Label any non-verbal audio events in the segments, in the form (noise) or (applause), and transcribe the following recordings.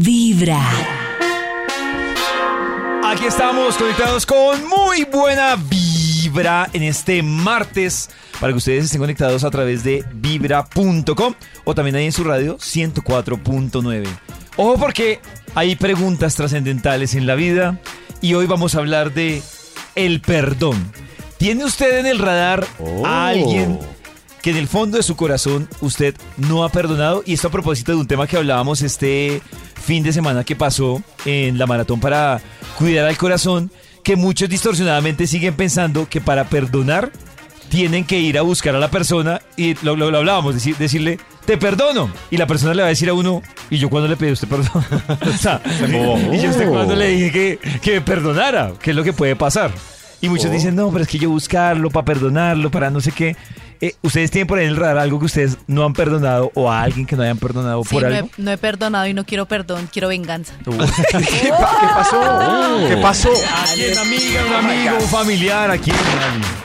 Vibra. Aquí estamos conectados con muy buena vibra en este martes para que ustedes estén conectados a través de vibra.com o también ahí en su radio 104.9. Ojo porque hay preguntas trascendentales en la vida y hoy vamos a hablar de el perdón. ¿Tiene usted en el radar a alguien que en el fondo de su corazón usted no ha perdonado? Y esto a propósito de un tema que hablábamos este fin de semana que pasó en la maratón para cuidar al corazón, que muchos distorsionadamente siguen pensando que para perdonar tienen que ir a buscar a la persona y lo, lo- lo hablábamos, decir- decirle, te perdono. Y la persona le va a decir a uno, ¿y yo cuándo le pedí a usted perdón? (laughs) o sea, ¿y yo usted cuándo le dije que, que me perdonara? ¿Qué es lo que puede pasar? Y muchos dicen, no, pero es que yo buscarlo para perdonarlo, para no sé qué. Eh, ¿Ustedes tienen por ahí en el radar algo que ustedes no han perdonado o a alguien que no hayan perdonado Sí, por no algo? he, no he perdonado y no quiero perdón, quiero venganza. (laughs) ¿Qué, pa- qué pasó? ¿Qué pasó? ¿A quién, amiga, un amigo, un familiar? ¿A quién?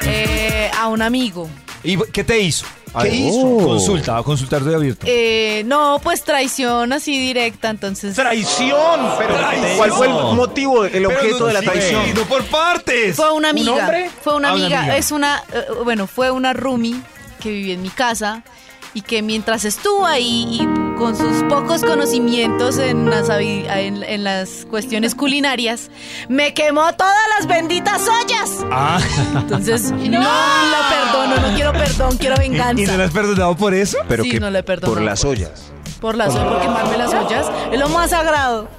Eh, a un amigo. ¿Y qué te hizo? ¿Qué hizo? Consulta, a consultar de abierto. Eh, no, pues traición así directa, entonces... Traición. Pero Traición. ¿cuál fue el motivo, el objeto de la traición? no por partes. Fue una amiga. hombre? Fue una Ah, una amiga. amiga. Es una, eh, bueno, fue una roomie que vivía en mi casa y que mientras estuvo ahí y con sus pocos conocimientos en las, en, en las cuestiones culinarias, me quemó todas las benditas ollas. Ah, Entonces, (laughs) no, la perdono, no quiero perdón, quiero ¿y no venganza. le has perdonado por eso? Pero Sí, que no le perdono. por las ollas. Por las ollas, por quemarme las ollas. Es lo más sagrado.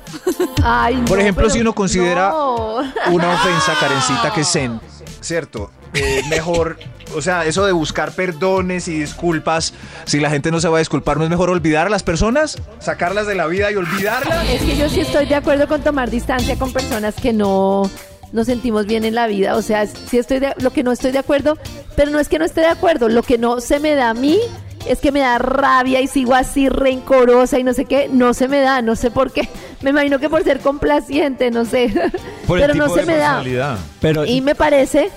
Ay, Por no, ejemplo, si uno considera no. una ofensa, (laughs) Karencita, que es zen, ¿cierto? Eh, mejor, o sea, eso de buscar perdones y disculpas, si la gente no se va a disculpar, ¿no es mejor olvidar a las personas? ¿Sacarlas de la vida y olvidarlas? Es que yo sí estoy de acuerdo con tomar distancia con personas que no nos sentimos bien en la vida. O sea, sí estoy de, lo que no estoy de acuerdo, pero no es que no esté de acuerdo. Lo que no se me da a mí es que me da rabia y sigo así rencorosa y no sé qué. No se me da, no sé por qué. (laughs) Me imagino que por ser complaciente, no sé. (laughs) Por el pero no tipo se de me da. Pero Y me parece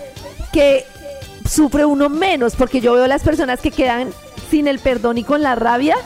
que sufre uno menos, porque yo veo las personas que quedan sin el perdón y con la rabia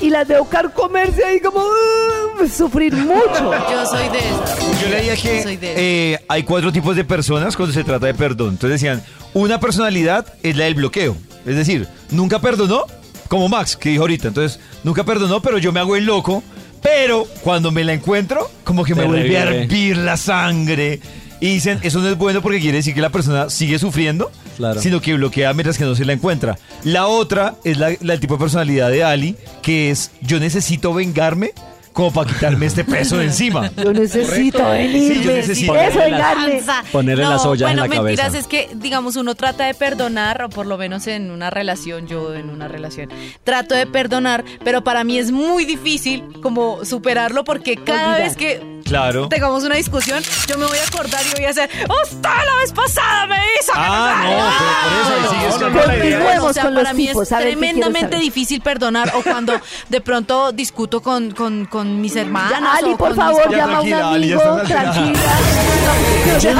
y las veo carcomerse ahí como "Uh", sufrir mucho. (laughs) Yo soy de esas. Yo leía que de eh, hay cuatro tipos de personas cuando se trata de perdón. Entonces decían, una personalidad es la del bloqueo. Es decir, nunca perdonó, como Max, que dijo ahorita. Entonces, nunca perdonó, pero yo me hago el loco. Pero cuando me la encuentro, como que me vuelve a hervir la sangre. Y dicen, eso no es bueno porque quiere decir que la persona sigue sufriendo, Claro. sino que bloquea mientras que no se la encuentra. La otra es la, la tipo de personalidad de Ali, que es, yo necesito vengarme como para quitarme este peso de encima. (laughs) Yo necesito Sí, yo venirme. necesito Eso, ponerle las-. Ponerle las ollas en bueno, la mentiras, cabeza. es que, digamos, uno trata de perdonar, o por lo menos en una relación, yo en una relación, trato de perdonar, pero para mí es muy difícil como superarlo porque cada Olvidar. vez que Claro. tengamos una discusión, yo me voy a acordar y voy a hacer, ¡Usted la vez pasada me hizo! que Ah, sé". no, pero por eso ahí sigues con no, la idea. Continuemos O sea, con para los mí tipos. es a ver, ¿qué quiero tremendamente difícil perdonar o cuando de pronto discuto con, con, con mis hermanas. Ya, Ali, o por con mis favor, Ya, llama a un amigo. Tranquila.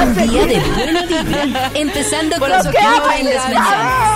Un día de buena vibra. Empezando con eso Vibra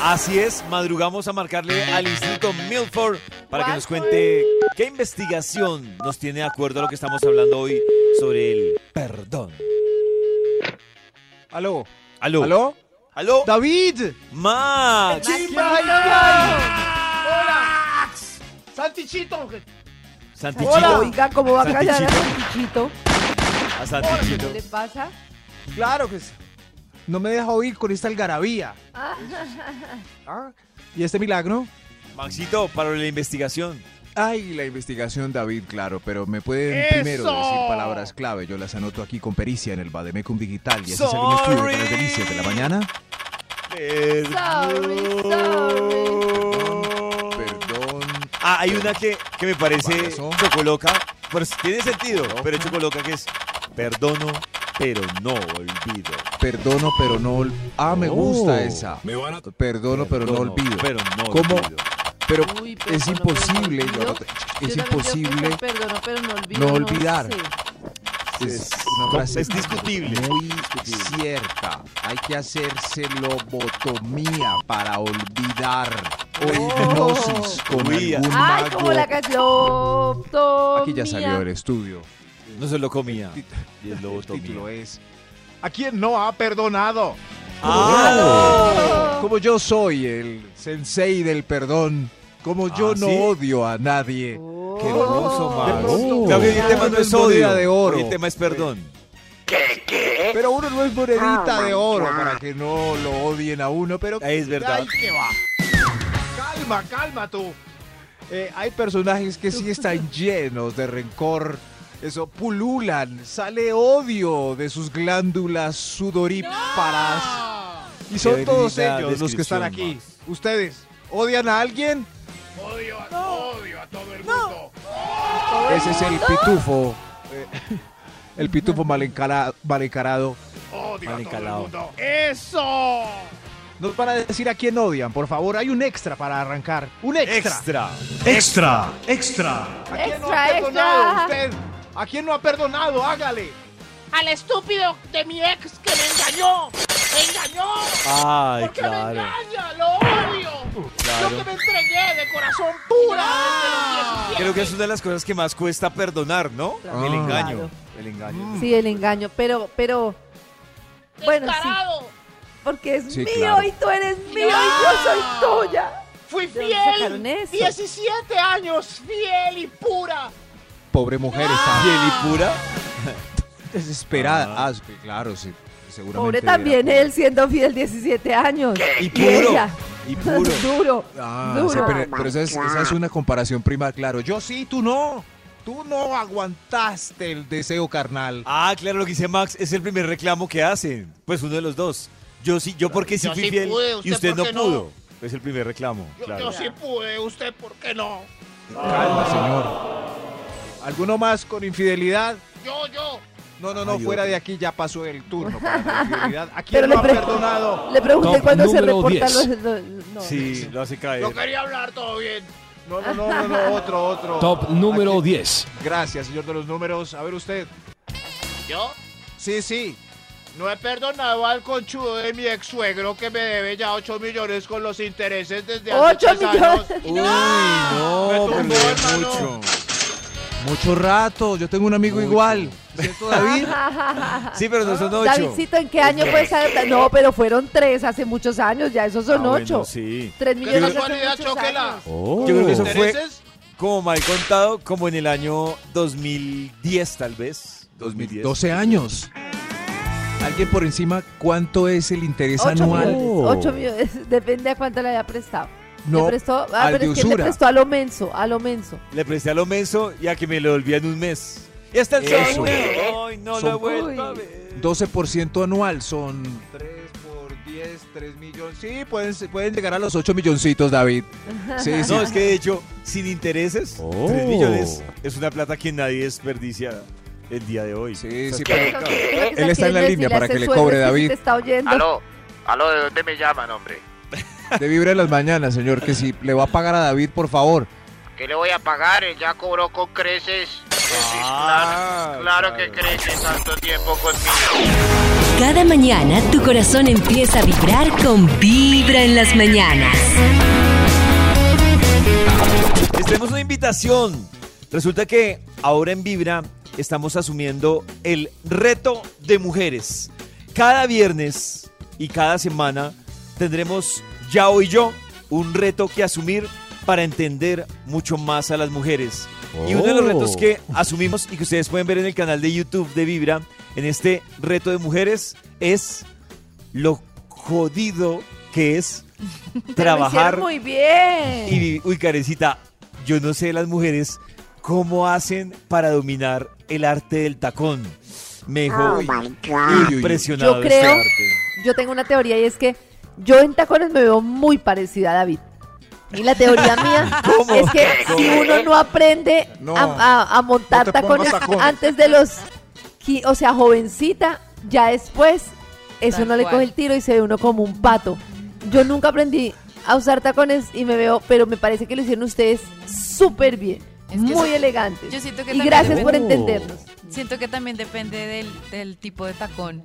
Así es, madrugamos a marcarle al Instituto Milford para que nos cuente qué investigación nos tiene de acuerdo a lo que estamos hablando hoy sobre el perdón. ¿Aló? ¿Aló? ¿Aló? ¿Aló? ¡David! Max. ¡Hola! ¡Santichito! Santichito. Hola, oiga, ¿cómo va a callar a Santichito. Santichito? A Santichito. ¿Qué le pasa? Claro que sí. No me deja oír con esta algarabía. Ah, ¿Y este milagro? Maxito, para la investigación. Ay, la investigación, David, claro, pero me pueden primero decir palabras clave. Yo las anoto aquí con pericia en el Bademecum Digital y así un estudio para las delicias de la mañana. Sorry, sorry. Perdón, Ah, hay una que, que me parece chocoloca. Pues tiene sentido, pero chocoloca que es perdono, pero no olvido. Perdono, pero no ol- Ah, me gusta Oh. esa. Perdono, pero no Perdono, olvido. Pero no ¿Cómo? olvido. Pero Uy, es perdono, pero no imposible, olvido. no Yo es imposible. Perdono, pero no olvido. no olvidar. sé. Es Es- una frase es discutible. Muy cierta. Hay que hacerse lobotomía para olvidar. O hipnosis con Uy, algún Ay, mago. como la canción. Aquí ya salió del estudio. No se lo comía. Y el El lobotomía. título es ¿A quién no ha perdonado? Ah, Como yo soy el sensei del perdón, como yo Ah, no ¿sí? odio a nadie. Qué hermoso, Oh. Max. el tema no es odio. de oro. El tema es perdón. Pero uno no es monedita de oro para que no lo odien a uno, pero Es verdad. Ay, qué va. Calma, calma tú. Eh, hay personajes que sí están llenos de rencor. Eso, pululan, sale odio de sus glándulas sudoríparas. Y son Qué todos ellos los que están aquí. ¿Ustedes odian a alguien? Ese es el pitufo. eh, (laughs) el pitufo mal, encara- mal encarado. Mal encalado. ¡Eso! Nos van a decir a quién odian, por favor. Hay un extra para arrancar. Un extra. Extra. Extra, extra. ¿A quién no Extra, ha perdonado extra. usted? ¿A quién no ha perdonado? Hágale. al estúpido de mi ex que me engañó. Me engañó. Ay, ¿Por qué me engaña? Lo odio. Claro. Yo que me entregué de corazón pura desde los 17. Creo que es una de las cosas que más cuesta perdonar, ¿no? Claro. El engaño. Claro. El engaño. Sí, el engaño, pero, pero, bueno, sí, Descarado. porque es Sí, mío claro. y tú eres mío y yo soy tuya. Fui ¿De dónde sacaron fiel. eso? 17 años fiel y pura. Pobre mujer está Fiel y pura. (laughs) desesperada. Ah. Ah, sí, claro, sí. Seguramente. Pobre también él siendo fiel 17 años. Y puro. ella. Y puro. (laughs) Duro. Ah, duro. sí, pero, pero esa, es, esa es una comparación prima, claro. Yo sí, tú no. Tú no aguantaste el deseo carnal. Ah, claro, lo que dice Max es el primer reclamo que hacen. Pues uno de los dos. Yo sí, yo porque sí Yo fui sí fiel pude, y ¿usted no pudo. Es el primer reclamo, Yo, claro. yo sí pude. ¿Usted por qué no? Calma, señor. ¿Alguno más con infidelidad? Yo, yo. No, no, no, Ay, fuera otro. de aquí ya pasó el turno (laughs) para la infidelidad. ¿A quién Pero no le ha perdonado? Le pregunté Top cuándo se reportan 10. los... los- no. Sí, lo hace caer. Yo quería hablar todo bien. No, no, no, no, no, otro, otro. Top número Aquí- 10. Gracias, señor de los números. A ver usted. ¿Yo? Sí, sí. No he perdonado al conchudo de mi ex suegro que me debe ya 8 millones con los intereses desde hace ¡Ocho tres años. millones! Uy, no, Me pero tumbó, mucho. Mucho rato. Yo tengo un amigo Mucho. igual. ¿Cierto, David? (laughs) Sí, pero no son ocho. Davidcito, ¿en qué año fue esa? No, pero fueron tres hace muchos años, ya esos son Ah, bueno, ocho. sí. Tres ¿Qué millones años. Oh. Yo creo que eso fue como mal contado, como en el año 2010 tal vez. 2010. 12 años. ¿Alguien por encima cuánto es el interés anual? millones, ocho millones, (laughs) depende a cuánto le haya prestado. No, le prestó, ah, al pero de es que le prestó a lo menso, a lo menso. Le presté a lo menso y a que me lo olvidé en un mes. Y hasta el sábado. Ay, no lo he Son- vuelto a ver. 12% anual son 3 por 10, 3 millones. Sí, pueden, pueden llegar a los 8 milloncitos, David. Sí, (laughs) sí. No, es que de hecho, sin intereses, Oh. 3 millones es una plata que nadie desperdicia el día de hoy. Sí, O sea, sí, pero- que Él está en la línea para que le cobre, David. te está oyendo. Aló, aló, ¿de dónde me llaman, hombre? De vibra en las mañanas, señor, que si le va a pagar a David, por favor. ¿Qué le voy a pagar? Él ya cobró con creces. Ah, claro, claro que claro. crece tanto tiempo conmigo. Cada mañana tu corazón empieza a vibrar con Vibra en las mañanas. Les tenemos una invitación. Resulta que ahora en Vibra estamos asumiendo el reto de mujeres. Cada viernes y cada semana tendremos ya hoy yo un reto que asumir para entender mucho más a las mujeres. Y uno de los Oh. retos que asumimos y que ustedes pueden ver en el canal de YouTube de Vibra en este reto de mujeres es lo jodido que es (laughs) trabajar muy bien. y, uy, Carecita, yo no sé las mujeres cómo hacen para dominar el arte del tacón. Me dejó Uy, uy. impresionado Yo este creo- arte. Yo tengo una teoría y es que yo en tacones me veo muy parecida a David. Y la teoría (laughs) mía es que si uno no aprende No. a, a- a montar No tacones tacones. antes de los, o sea, jovencita, ya después eso Tal no le cual. coge el tiro y se ve uno como un pato. Yo nunca aprendí a usar tacones y me veo, pero me parece que lo hicieron ustedes súper bien, Es que muy eso- elegantes. yo siento que y gracias depende- por entendernos. Siento que también depende del, del tipo de tacón,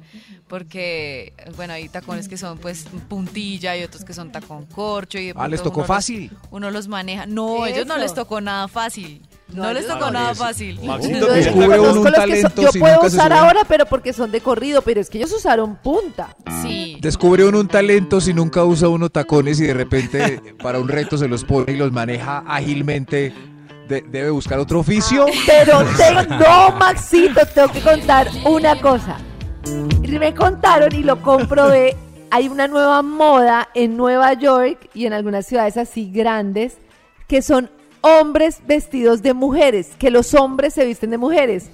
porque, bueno, hay tacones que son pues puntilla y otros que son tacón corcho. Y Ah, les tocó uno los- fácil. uno los maneja. No, ellos no Eso. les tocó nada fácil. No, No, les tocó nada Eso. fácil. Maxito, descubre uno un los que son- talento yo si puedo nunca usar ahora, pero porque son de corrido, pero es que ellos usaron punta. Sí. Descubre uno un talento si nunca usa uno tacones y de repente para un reto se los pone y los maneja ágilmente. De- debe buscar otro oficio. Pero tengo, no, Maxito, tengo que contar una cosa. Me contaron y lo comprobé. Hay una nueva moda en Nueva York y en algunas ciudades así grandes que son hombres vestidos de mujeres, que los hombres se visten de mujeres.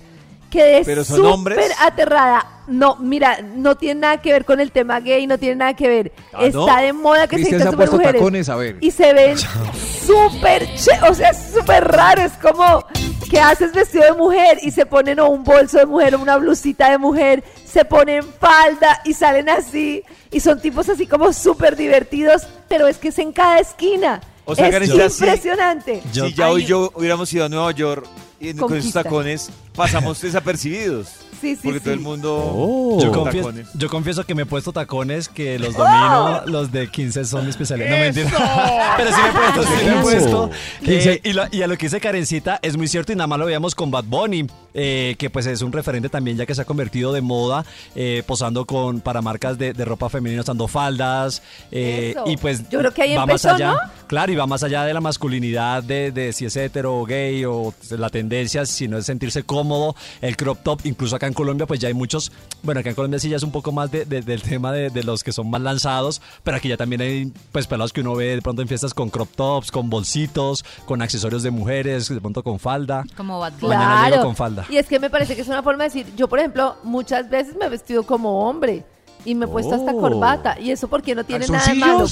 Quedé ¿Pero son súper aterrada. No, mira, no tiene nada que ver con el tema gay, no tiene nada que ver. Ah, ¿no? Está de moda que se Cristian vistan se super mujeres tacones, a ver. y se ven (laughs) súper che, o sea, súper raro, es como que haces vestido de mujer y se ponen o un bolso de mujer o una blusita de mujer, se ponen falda y salen así y son tipos así como súper divertidos, pero es que es en cada esquina. O sea, es impresionante. Yo- si ya hoy yo hubiéramos ido a Nueva York y con esos tacones pasamos (laughs) desapercibidos. Sí, sí, porque sí. todo el mundo Yo, con confieso, tacones. yo confieso que me he puesto tacones que los domino, los de 15 son mi especialidad. No mentira. (laughs) Pero sí me he puesto, sí me he puesto. Eh, y, lo- y a lo que dice Karencita es muy cierto y nada más lo veíamos con Bad Bunny, eh, que pues es un referente también ya que se ha convertido de moda, eh, posando con para marcas de, de ropa femenina, usando faldas. eh, y pues Yo creo que ahí va empezó, más allá. ¿no? Claro, y va más allá de la masculinidad, de, de si es hetero o gay o la tendencia, sino es sentirse cómodo. El crop top, incluso acá en Colombia, pues ya hay muchos. Bueno, acá en Colombia sí ya es un poco más de- de- del tema de, de los que son más lanzados, pero aquí ya también hay pues pelados que uno ve de pronto en fiestas con crop tops, con bolsitos, con accesorios de mujeres, de pronto con falda. Como Bad Bunny. Mañana llego Claro. con falda. Y es que me parece que es una forma de decir, yo por ejemplo, muchas veces me he vestido como hombre y me he puesto hasta Oh. corbata y eso porque no tiene nada de malo.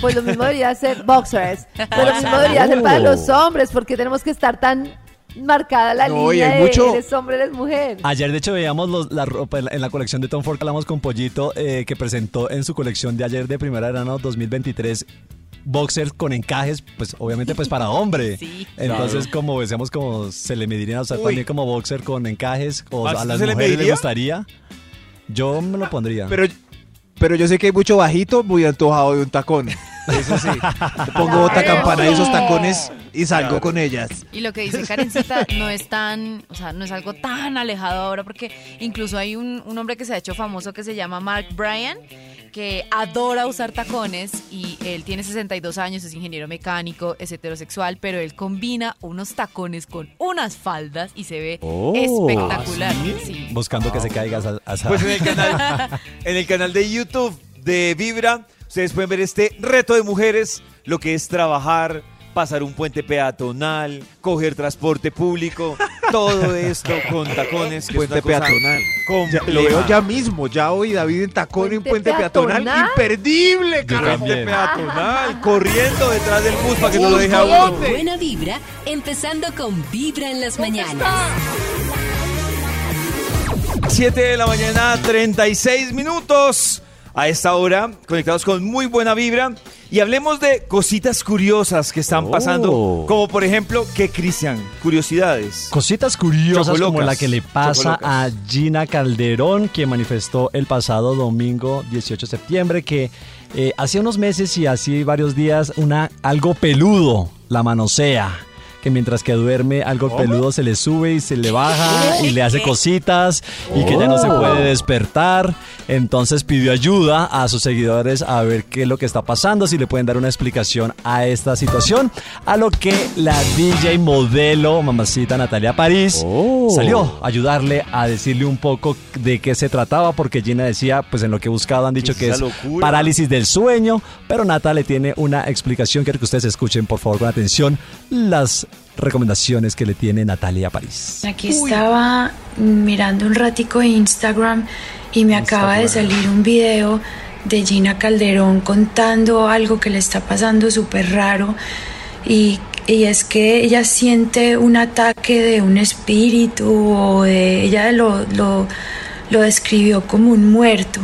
Pues lo mismo debería ser boxers, pero lo mismo debería ser para los hombres porque tenemos que estar tan marcada la No, línea hay de mucho- eres hombre, eres mujer. Ayer, de hecho, veíamos los- la ropa en la, en la colección de Tom Ford, hablamos con Pollito, eh, que presentó en su colección de ayer de primera verano 2023 boxers con encajes, pues obviamente pues para hombre. (laughs) Sí. Entonces, como decíamos, como se le mediría usar Uy. también como boxer con encajes, o a las ¿se le mujeres les mediría? gustaría. Yo me lo pondría. Pero, pero yo sé que hay mucho bajito muy antojado de un tacón. (laughs) Eso sí. (laughs) Pongo otra campana y esos tacones y salgo con ellas. Y lo que dice Karencita no es tan, o sea, no es algo tan alejado ahora, porque incluso hay un, un hombre que se ha hecho famoso que se llama Mark Bryan, que adora usar tacones y él tiene 62 años, es ingeniero mecánico, es heterosexual, pero él combina unos tacones con unas faldas y se ve Oh. espectacular. Sí. Buscando que se caiga esa, esa- Pues en el canal, (laughs) en el canal de YouTube de Vibra, ustedes pueden ver este reto de mujeres, lo que es trabajar, pasar un puente peatonal, coger transporte público, (laughs) todo esto con tacones. Que es Puente cosa peatonal. Ya- lo veo ya mismo. Ya hoy David en tacón en ¿Puente puente peatonal. peatonal? Imperdible, carajo. Puente peatonal, (laughs) corriendo detrás del bus para que no lo deje a uno. Buena vibra, empezando con Vibra en las mañanas. 7 de la mañana, 36 minutos. A esta hora, conectados con muy buena vibra. Y hablemos de cositas curiosas que están pasando. Oh. Como por ejemplo, que Cristian, curiosidades. Cositas curiosas como la que le pasa Chocolocas. a Gina Calderón, que manifestó el pasado domingo 18 de septiembre que eh, hace unos meses y así varios días una algo peludo la manosea. Que mientras que duerme, algo peludo se le sube y se le baja y le hace cositas y que ya no se puede despertar. Entonces pidió ayuda a sus seguidores a ver qué es lo que está pasando, si le pueden dar una explicación a esta situación. A lo que la DJ modelo, mamacita Natalia París, salió a ayudarle a decirle un poco de qué se trataba, porque Gina decía, pues en lo que he buscado han dicho ¿Qué que es locura? parálisis del sueño, pero Nata le tiene una explicación. Quiero que ustedes escuchen, por favor, con atención, las recomendaciones que le tiene Natalia París. Aquí estaba mirando un ratico Instagram y me acaba de salir un video de Gina Calderón contando algo que le está pasando súper raro y, y es que ella siente un ataque de un espíritu o de ella lo, lo, lo describió como un muerto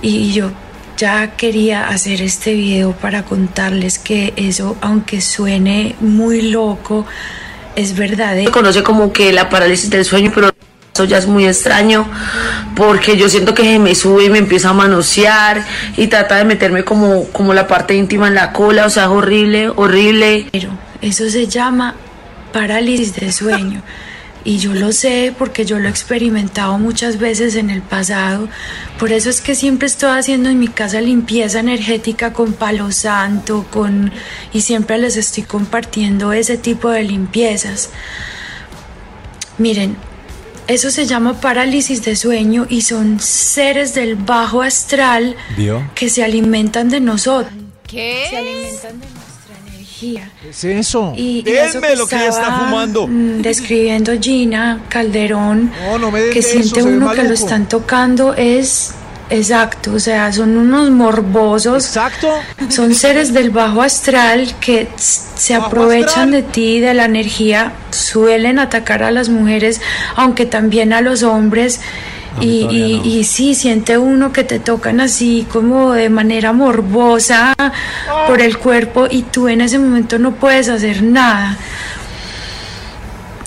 y yo ya quería hacer este video para contarles que eso aunque suene muy loco es verdadero conoce como que la parálisis del sueño, pero eso ya es muy extraño porque yo siento que se me sube y me empieza a manosear y trata de meterme como, como la parte íntima en la cola, o sea, es horrible, horrible. Pero eso se llama parálisis de sueño. (laughs) Y yo lo sé porque yo lo he experimentado muchas veces en el pasado. Por eso es que siempre estoy haciendo en mi casa limpieza energética con palo santo, con y siempre les estoy compartiendo ese tipo de limpiezas. Miren, eso se llama parálisis de sueño y son seres del bajo astral que se alimentan de nosotros. ¿Qué? Se alimentan de nuestra energía. ¿Qué es eso? Y, y eso Denme lo que ella está fumando. mm, Describiendo Gina Calderón, No, no me den que siente eso, uno que lo están tocando es exacto, o sea, son unos morbosos, Exacto. son seres del bajo astral que se aprovechan de ti, de la energía, suelen atacar a las mujeres, aunque también a los hombres. Y, y- no. y sí, siente uno que te tocan así como de manera morbosa por el cuerpo y tú en ese momento no puedes hacer nada.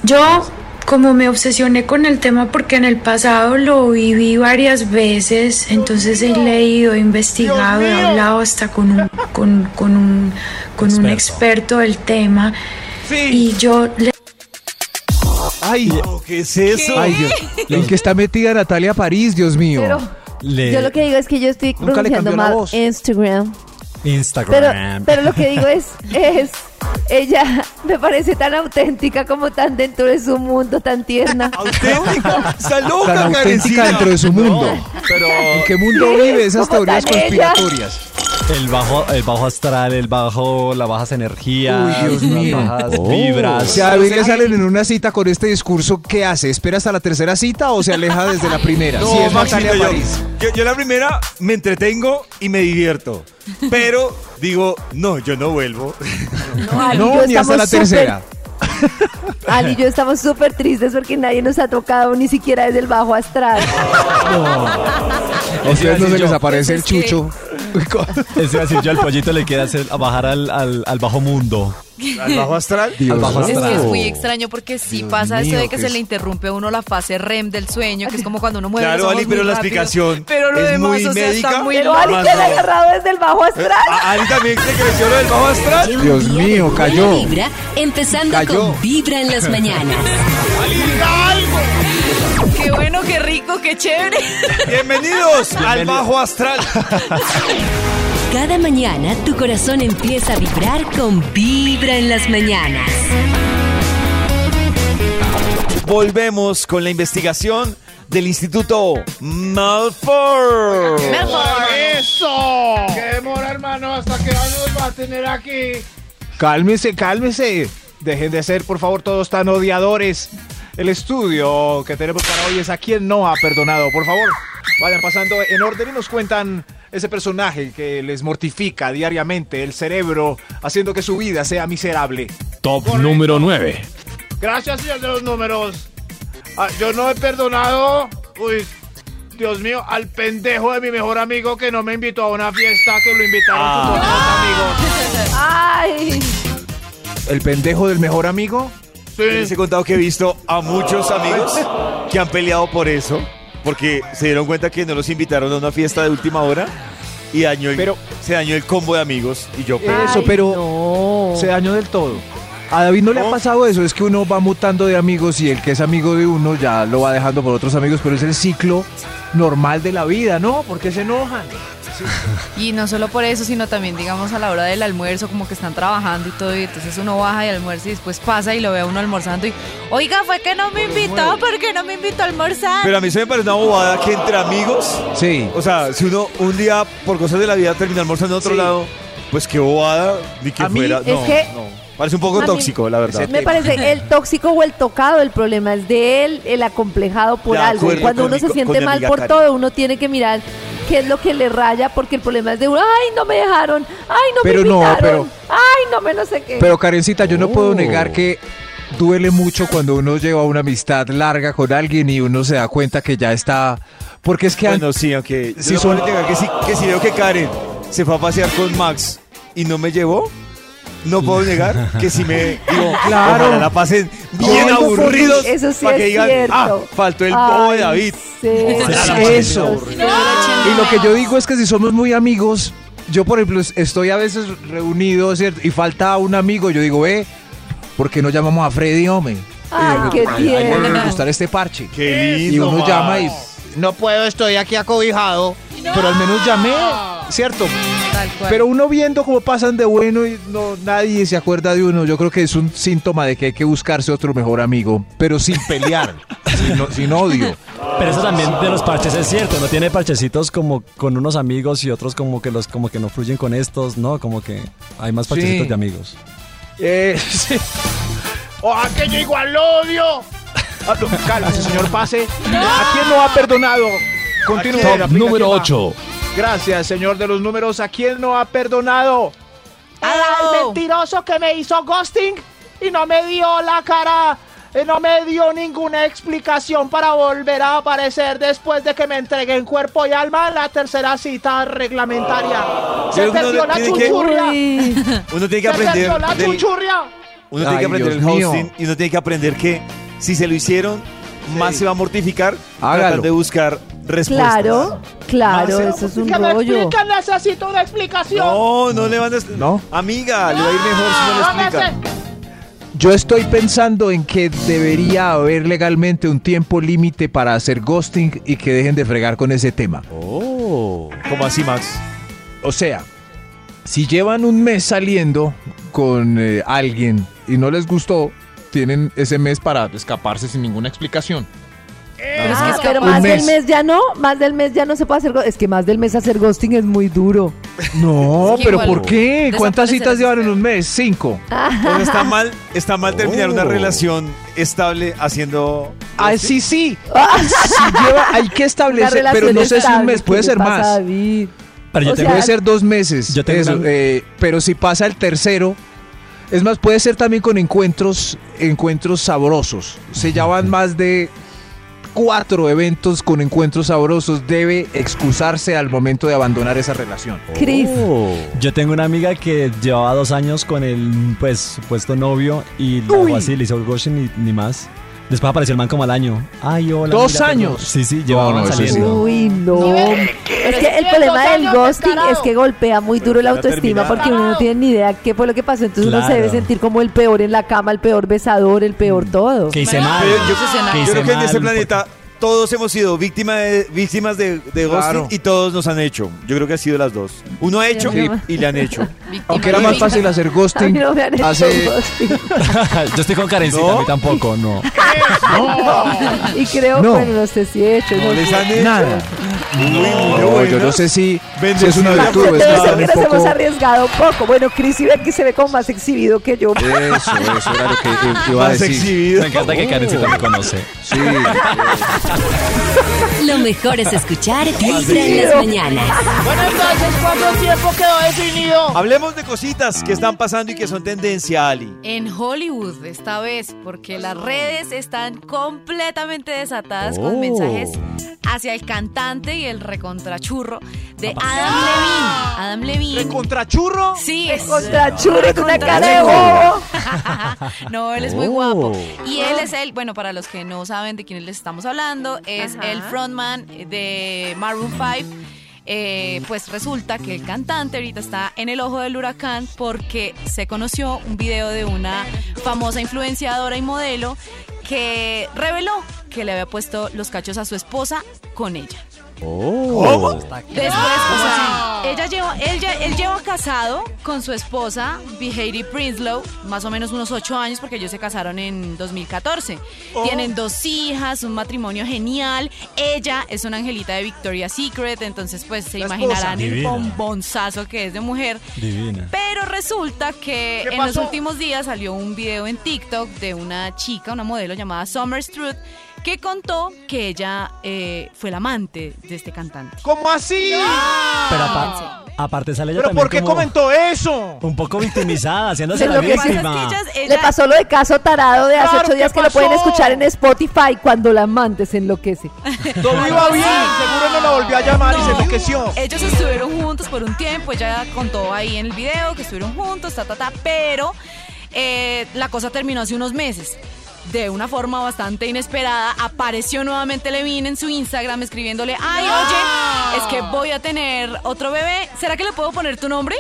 Yo como me obsesioné con el tema porque en el pasado lo viví varias veces, entonces he leído, he investigado, he hablado hasta con un, con, con un, con un experto del tema y yo le Ay, ¿Qué es eso? ay, Dios. ¿En qué está metida Natalia París, Dios mío? Pero Le- yo lo que digo es que yo estoy Nunca le pronunciando cambió la mal voz. Instagram. Pero, Instagram. pero lo que digo es, es, ella me parece tan auténtica como tan dentro de su mundo, tan tierna. Auténtica. (laughs) Está loca, Tan auténtica Karencita. dentro de su mundo. No, pero ¿En qué mundo vive esas como teorías tan ella. conspiratorias? El bajo, el bajo astral, el bajo, las bajas energías, Uy, Dios mío. las bajas Oh. vibras. Si a David le salen en una cita con este discurso, ¿qué hace? ¿Espera hasta la tercera cita o se aleja desde la primera? (laughs) No, si es Maxito, Natalia yo, París. yo, yo la primera me entretengo y me divierto. Pero digo, no, yo no vuelvo. (laughs) No, Ali y No, yo ni hasta estamos la súper- tercera. Ali y yo estamos súper tristes porque nadie nos ha tocado ni siquiera desde el bajo astral. A ustedes no se les aparece el Pues es que- chucho. (laughs) Es decir, yo al pollito le quiere hacer a bajar al, al, al bajo mundo. ¿Al bajo astral? al bajo Es que astral. es muy extraño porque sí Dios pasa mío, eso de que ¿qué se es? le interrumpe a uno la fase REM del sueño, que es como cuando uno mueve Claro, los ojos Ali, pero muy la explicación Pero lo es demás, muy o sea, médica. está muy Pero. Ali te han no. agarrado desde el bajo astral. ¿A Ali también se creció lo del bajo astral? Dios mío, cayó. Vibra, empezando Cayó. con Vibra en las (laughs) mañanas. Qué bueno, qué rico, qué chévere. Bienvenidos al bajo astral. Cada mañana tu corazón empieza a vibrar con Vibra en las mañanas. Volvemos con la investigación del Instituto Malfour. ¡Eso! ¡Qué demora, hermano! ¿Hasta qué años va a tener aquí? Cálmese, cálmese. Dejen de ser, por favor, todos tan odiadores. El estudio que tenemos para hoy es a quien no ha perdonado. Por favor, vayan pasando en orden y nos cuentan ese personaje que les mortifica diariamente el cerebro, haciendo que su vida sea miserable. Top número 9. Gracias, señor de los números. Ah, yo no he perdonado. Uy, Dios mío, al pendejo de mi mejor amigo que no me invitó a una fiesta que lo invitaron sus otros amigos. (laughs) Ay, ¿El pendejo del mejor amigo? Les he contado que he visto a muchos amigos que han peleado por eso, porque se dieron cuenta que no los invitaron a una fiesta de última hora y dañó el- Pero- se dañó el combo de amigos. Y yo, Eso, ay, pero no. se dañó del todo. A David no le ha ¿No? pasado eso, es que uno va mutando de amigos y el que es amigo de uno ya lo va dejando por otros amigos, pero es el ciclo normal de la vida, ¿no? ¿Por qué se enojan? (laughs) Y no solo por eso, sino también, digamos, a la hora del almuerzo, como que están trabajando y todo, y entonces uno baja y almuerza y después pasa y lo ve a uno almorzando y, oiga, fue que no me invitó, ¿por qué no me invitó a almorzar? pero a mí se me parece una bobada que entre amigos, Sí. o sea, si uno un día por cosas de la vida termina almorzando en otro Sí. lado, pues qué bobada, ni que A mí fuera. es no, que- no. Parece un poco a mí- tóxico, la verdad. Me parece el tóxico o el tocado, el problema es de él, el acomplejado por De algo. Cuando uno mi- se siente mal por Karen. todo, uno tiene que mirar qué es lo que le raya, porque el problema es de uno, ay, no me dejaron, ay, no Pero me no, invitaron, pero- ay, no me no sé qué. Pero Karencita, yo no puedo Oh. negar que duele mucho cuando uno lleva una amistad larga con alguien y uno se da cuenta que ya está... Porque es que... Bueno, sí, aunque Sí, si son que si, que si veo que Karen se fue a pasear con Max y no me llevó, no puedo negar que si me digo, Claro. ojalá la pasen bien aburridos eso sí para es que digan, cierto. ah, faltó el bobo de David. sí, Eso. sí. Y lo que yo digo es que si somos muy amigos, yo por ejemplo es- estoy a veces reunido, ¿cierto? Y falta un amigo, yo digo, ve, ¿por qué no llamamos a Freddy, hombre? Ay, Eh, qué tierno. me gustar este parche. Qué Y lindo. uno Max. llama y... No puedo, estoy aquí acobijado. Pero al menos llamé, ¿cierto? Tal cual. Pero uno viendo cómo pasan de bueno y no nadie se acuerda de uno, yo creo que es un síntoma de que hay que buscarse otro mejor amigo, pero sin pelear, (laughs) sin, odio. Pero eso también de los parches es cierto, no tiene parchecitos como con unos amigos y otros como que los como que no fluyen con estos, ¿no? Como que hay más parchecitos Sí. de amigos. Eh, (laughs) sí. ¡Ojalá que yo igual lo odio! Ah, cálmese, señor Pase. ¿A quién no ha perdonado? Continúe. Top número quién va. 8. Gracias, señor de los números. ¿A quién no ha perdonado? Al mentiroso que me hizo ghosting y no me dio la cara, eh, no me dio ninguna explicación para volver a aparecer después de que me entregué en cuerpo y alma en la tercera cita reglamentaria. Se que uno perdió la tiene que- chuchurria. Uno tiene que Se perdió aprender la del- chuchurria. uno tiene que aprender Dios el mío. hosting y uno tiene que aprender que si se lo hicieron, más se va a mortificar Hágalo. tratar de buscar respuestas. claro, claro, Más- eso es un Que me rollo. expliquen, necesito una explicación. No, no le van a... ¿No? Amiga, le va a ir mejor si no le explican. Yo estoy pensando en que debería haber legalmente un tiempo límite para hacer ghosting y que dejen de fregar con ese tema. Oh. ¿Cómo así, Max? O sea, si llevan un mes saliendo con eh, alguien y no les gustó, tienen ese mes para escaparse sin ninguna explicación. Pero es que Ah, es pero capaz- más del mes. ya no, más del mes ya no se puede hacer. Es que más del mes hacer ghosting es muy duro. No, (laughs) Es que pero igual ¿por qué? ¿Cuántas citas llevan en un mes? Cinco. (laughs) Está mal, está mal terminar una Oh. relación estable haciendo... Ah, sí, (laughs) sí. Lleva, hay que establecer, pero no sé si un mes, puede ¿qué le ser más. David? Pero yo tengo sea, Puede ser dos meses. Yo tengo eso, una- eh, pero si pasa el tercero, es más, puede ser también con encuentros, encuentros sabrosos. Se llaman más de cuatro eventos con encuentros sabrosos. Debe excusarse al momento de abandonar esa relación. Chris, Yo tengo una amiga que llevaba dos años con el pues supuesto novio y así le hizo el y ni más. Después apareció el man como al año. Ay, hola. ¿Dos mira, años? Sí, sí, llevaban No, no, saliendo. uy, no. Es que el problema del ghosting es que golpea muy duro la autoestima porque uno no tiene ni idea qué fue lo que pasó. Entonces uno se debe sentir como el peor en la cama, el peor besador, el peor todo. Que hice mal. Yo, yo hice creo que en este planeta todos hemos sido víctima de- víctimas de, de ghosting Claro. y todos nos han hecho. Yo creo que ha sido las dos. Uno ha hecho Sí. y le han hecho. (laughs) Aunque era más fácil hacer A mí ghosting no me han hecho hace... ghosting. (laughs) Yo estoy con Karencita, ¿No? a mí tampoco, (laughs) no. Y creo, No. bueno, no sé si he hecho. No no les han hecho. Nada. Muy No, yo no sé si, si es una virtud o Debe que ser que nos hemos poco... arriesgado un poco. Bueno, Chris y ve que se ve como más exhibido que yo. Eso, eso era lo que iba a Más decir. exhibido. Me encanta que Karencita me conoce. Sí. Lo mejor es escuchar Vibra en las mañanas. Bueno, entonces, ¿cuánto tiempo quedó definido? Hablemos de cositas que están pasando y que son tendencia, Ali. En Hollywood esta vez, porque las redes están completamente desatadas con Oh. mensajes hacia el cantante y el recontrachurro de Adam Levine. Adam Levine. ¿Contrachurro? Sí, es Contra Churri con una cara de bobo. (laughs) no, él es muy Oh. guapo. Y él es el, bueno, para los que no saben de quién les estamos hablando, es Ajá. el frontman de Maroon 5. Eh, pues resulta que el cantante ahorita está en el ojo del huracán porque se conoció un video de una famosa influenciadora y modelo que reveló que le había puesto los cachos a su esposa con ella. Después, o sea, ella lleva, él, lleva casado con su esposa, Behaty Prinslow, más o menos unos ocho años, porque ellos se casaron en 2014. Tienen dos hijas, un matrimonio genial. Ella es una angelita de Victoria's Secret, entonces pues se La imaginarán el bombonzazo que es de mujer. Divina. Pero resulta que ¿Qué en los últimos días salió un video en TikTok de una chica, una modelo llamada Summer Struth, que contó que ella eh, fue la amante de este cantante. ¿Cómo así? Pero apa- aparte sale ella ¿Pero también por qué como comentó eso? un poco victimizada, haciéndose la lo que Lo que pasa es víctima. ellas- Le ella- pasó lo de caso tarado de hace Claro, ocho días ¿qué que lo pueden escuchar en Spotify cuando la amante se enloquece. (laughs) Todo iba bien, seguro no la volvió a llamar y se No, enloqueció. Ellos estuvieron juntos por un tiempo, ella contó ahí en el video que estuvieron juntos, ta, ta, ta, pero eh, la cosa terminó hace unos meses. De una forma bastante inesperada, apareció nuevamente Levine en su Instagram escribiéndole, ay, oye, es que voy a tener otro bebé, ¿será que le puedo poner tu nombre?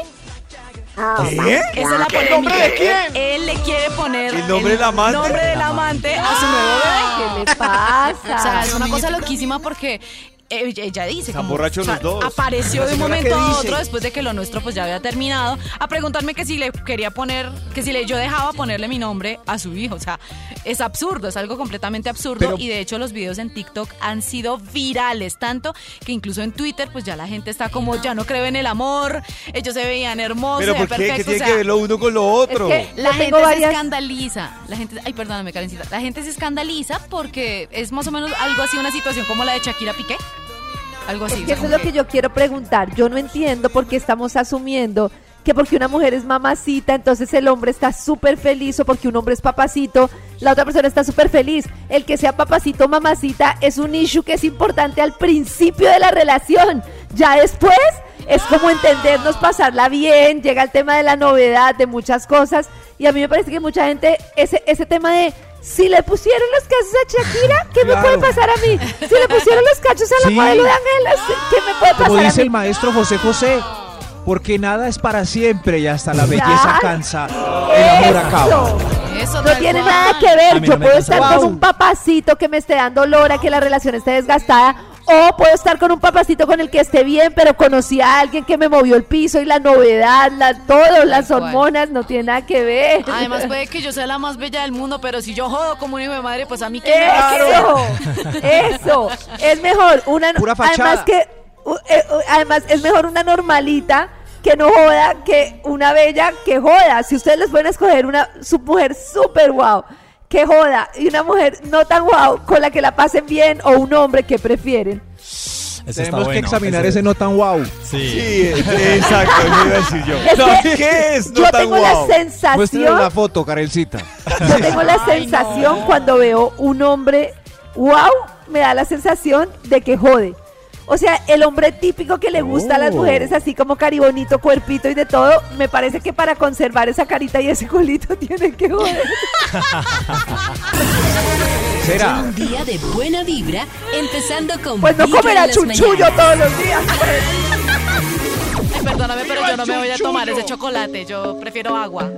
¿Qué? Esa es la ¿Qué? ¿El polémica. nombre de quién? Él le quiere poner ¿El nombre del amante? nombre del amante a su nuevo bebé. ¿Qué le pasa? O sea, es una cosa loquísima porque ella, dice Están como, borrachos los dos. apareció de un momento ¿qué a otro después de que lo nuestro pues ya había terminado a preguntarme que si le quería poner que si le yo dejaba ponerle mi nombre a su hijo o sea es absurdo es algo completamente absurdo Pero- y de hecho los videos en TikTok han sido virales tanto que incluso en Twitter pues ya la gente está como ya no creo en el amor ellos se veían hermosos ¿Pero por qué? ¿Qué perfectos, tiene o que sea, ver lo uno con lo otro? Es que la Yo gente se escandaliza. La gente, ay, perdóname, Karencita. La gente se escandaliza porque es más o menos algo así, una situación como la de Shakira Piqué. Algo así. Es que eso es lo que yo quiero preguntar. Yo no entiendo por qué estamos asumiendo que porque una mujer es mamacita, entonces el hombre está súper feliz o porque un hombre es papacito, la otra persona está súper feliz. El que sea papacito o mamacita es un issue que es importante al principio de la relación. Ya después es como entendernos, pasarla bien, llega el tema de la novedad, de muchas cosas. Y a mí me parece que mucha gente, ese, ese tema de si le pusieron los cachos a Shakira, ¿qué me puede pasar a mí? Si le pusieron los cachos a la Sí. modelo de Ángela, ¿qué me puede pasar Como a dice mí? el maestro José José, porque nada es para siempre y hasta la belleza cansa, el amor acaba. Eso. Eso, No tiene cual. nada que A ver. Yo puedo estar con un papacito que me esté dando lora, que la relación esté desgastada. O puedo estar con un papacito con el que esté bien, pero conocí a alguien que me movió el piso y la novedad, la, todo, las cual. hormonas, no tiene nada que ver. Además puede que yo sea la más bella del mundo, pero si yo jodo como un hijo de madre, pues a mí que me Eso, es mejor una Pura fachada. además que eh, además es mejor una normalita que no joda que una bella que joda. Si ustedes les pueden escoger una su mujer súper guau que joda y una mujer no tan guau con la que la pasen bien o un hombre que prefieren. Tenemos que bueno, examinar ese- ese no tan wow. Sí. Sí, exacto, eso iba a decir yo. Es No, que ¿Qué es? No Yo tan tengo guau. la sensación la foto, Karelcita. Yo tengo la sensación cuando veo un hombre, wow, me da la sensación de que jode. O sea, el hombre típico que le gusta a las Oh. mujeres, así como caribonito, cuerpito y de todo, me parece que para conservar esa carita y ese culito (laughs) tiene que joder. ¿Será? Un día de buena vibra, empezando con Pues no comerá chuchullo todos los días. pues. Ay, perdóname, pero yo no me voy a tomar ese chocolate, yo prefiero agua.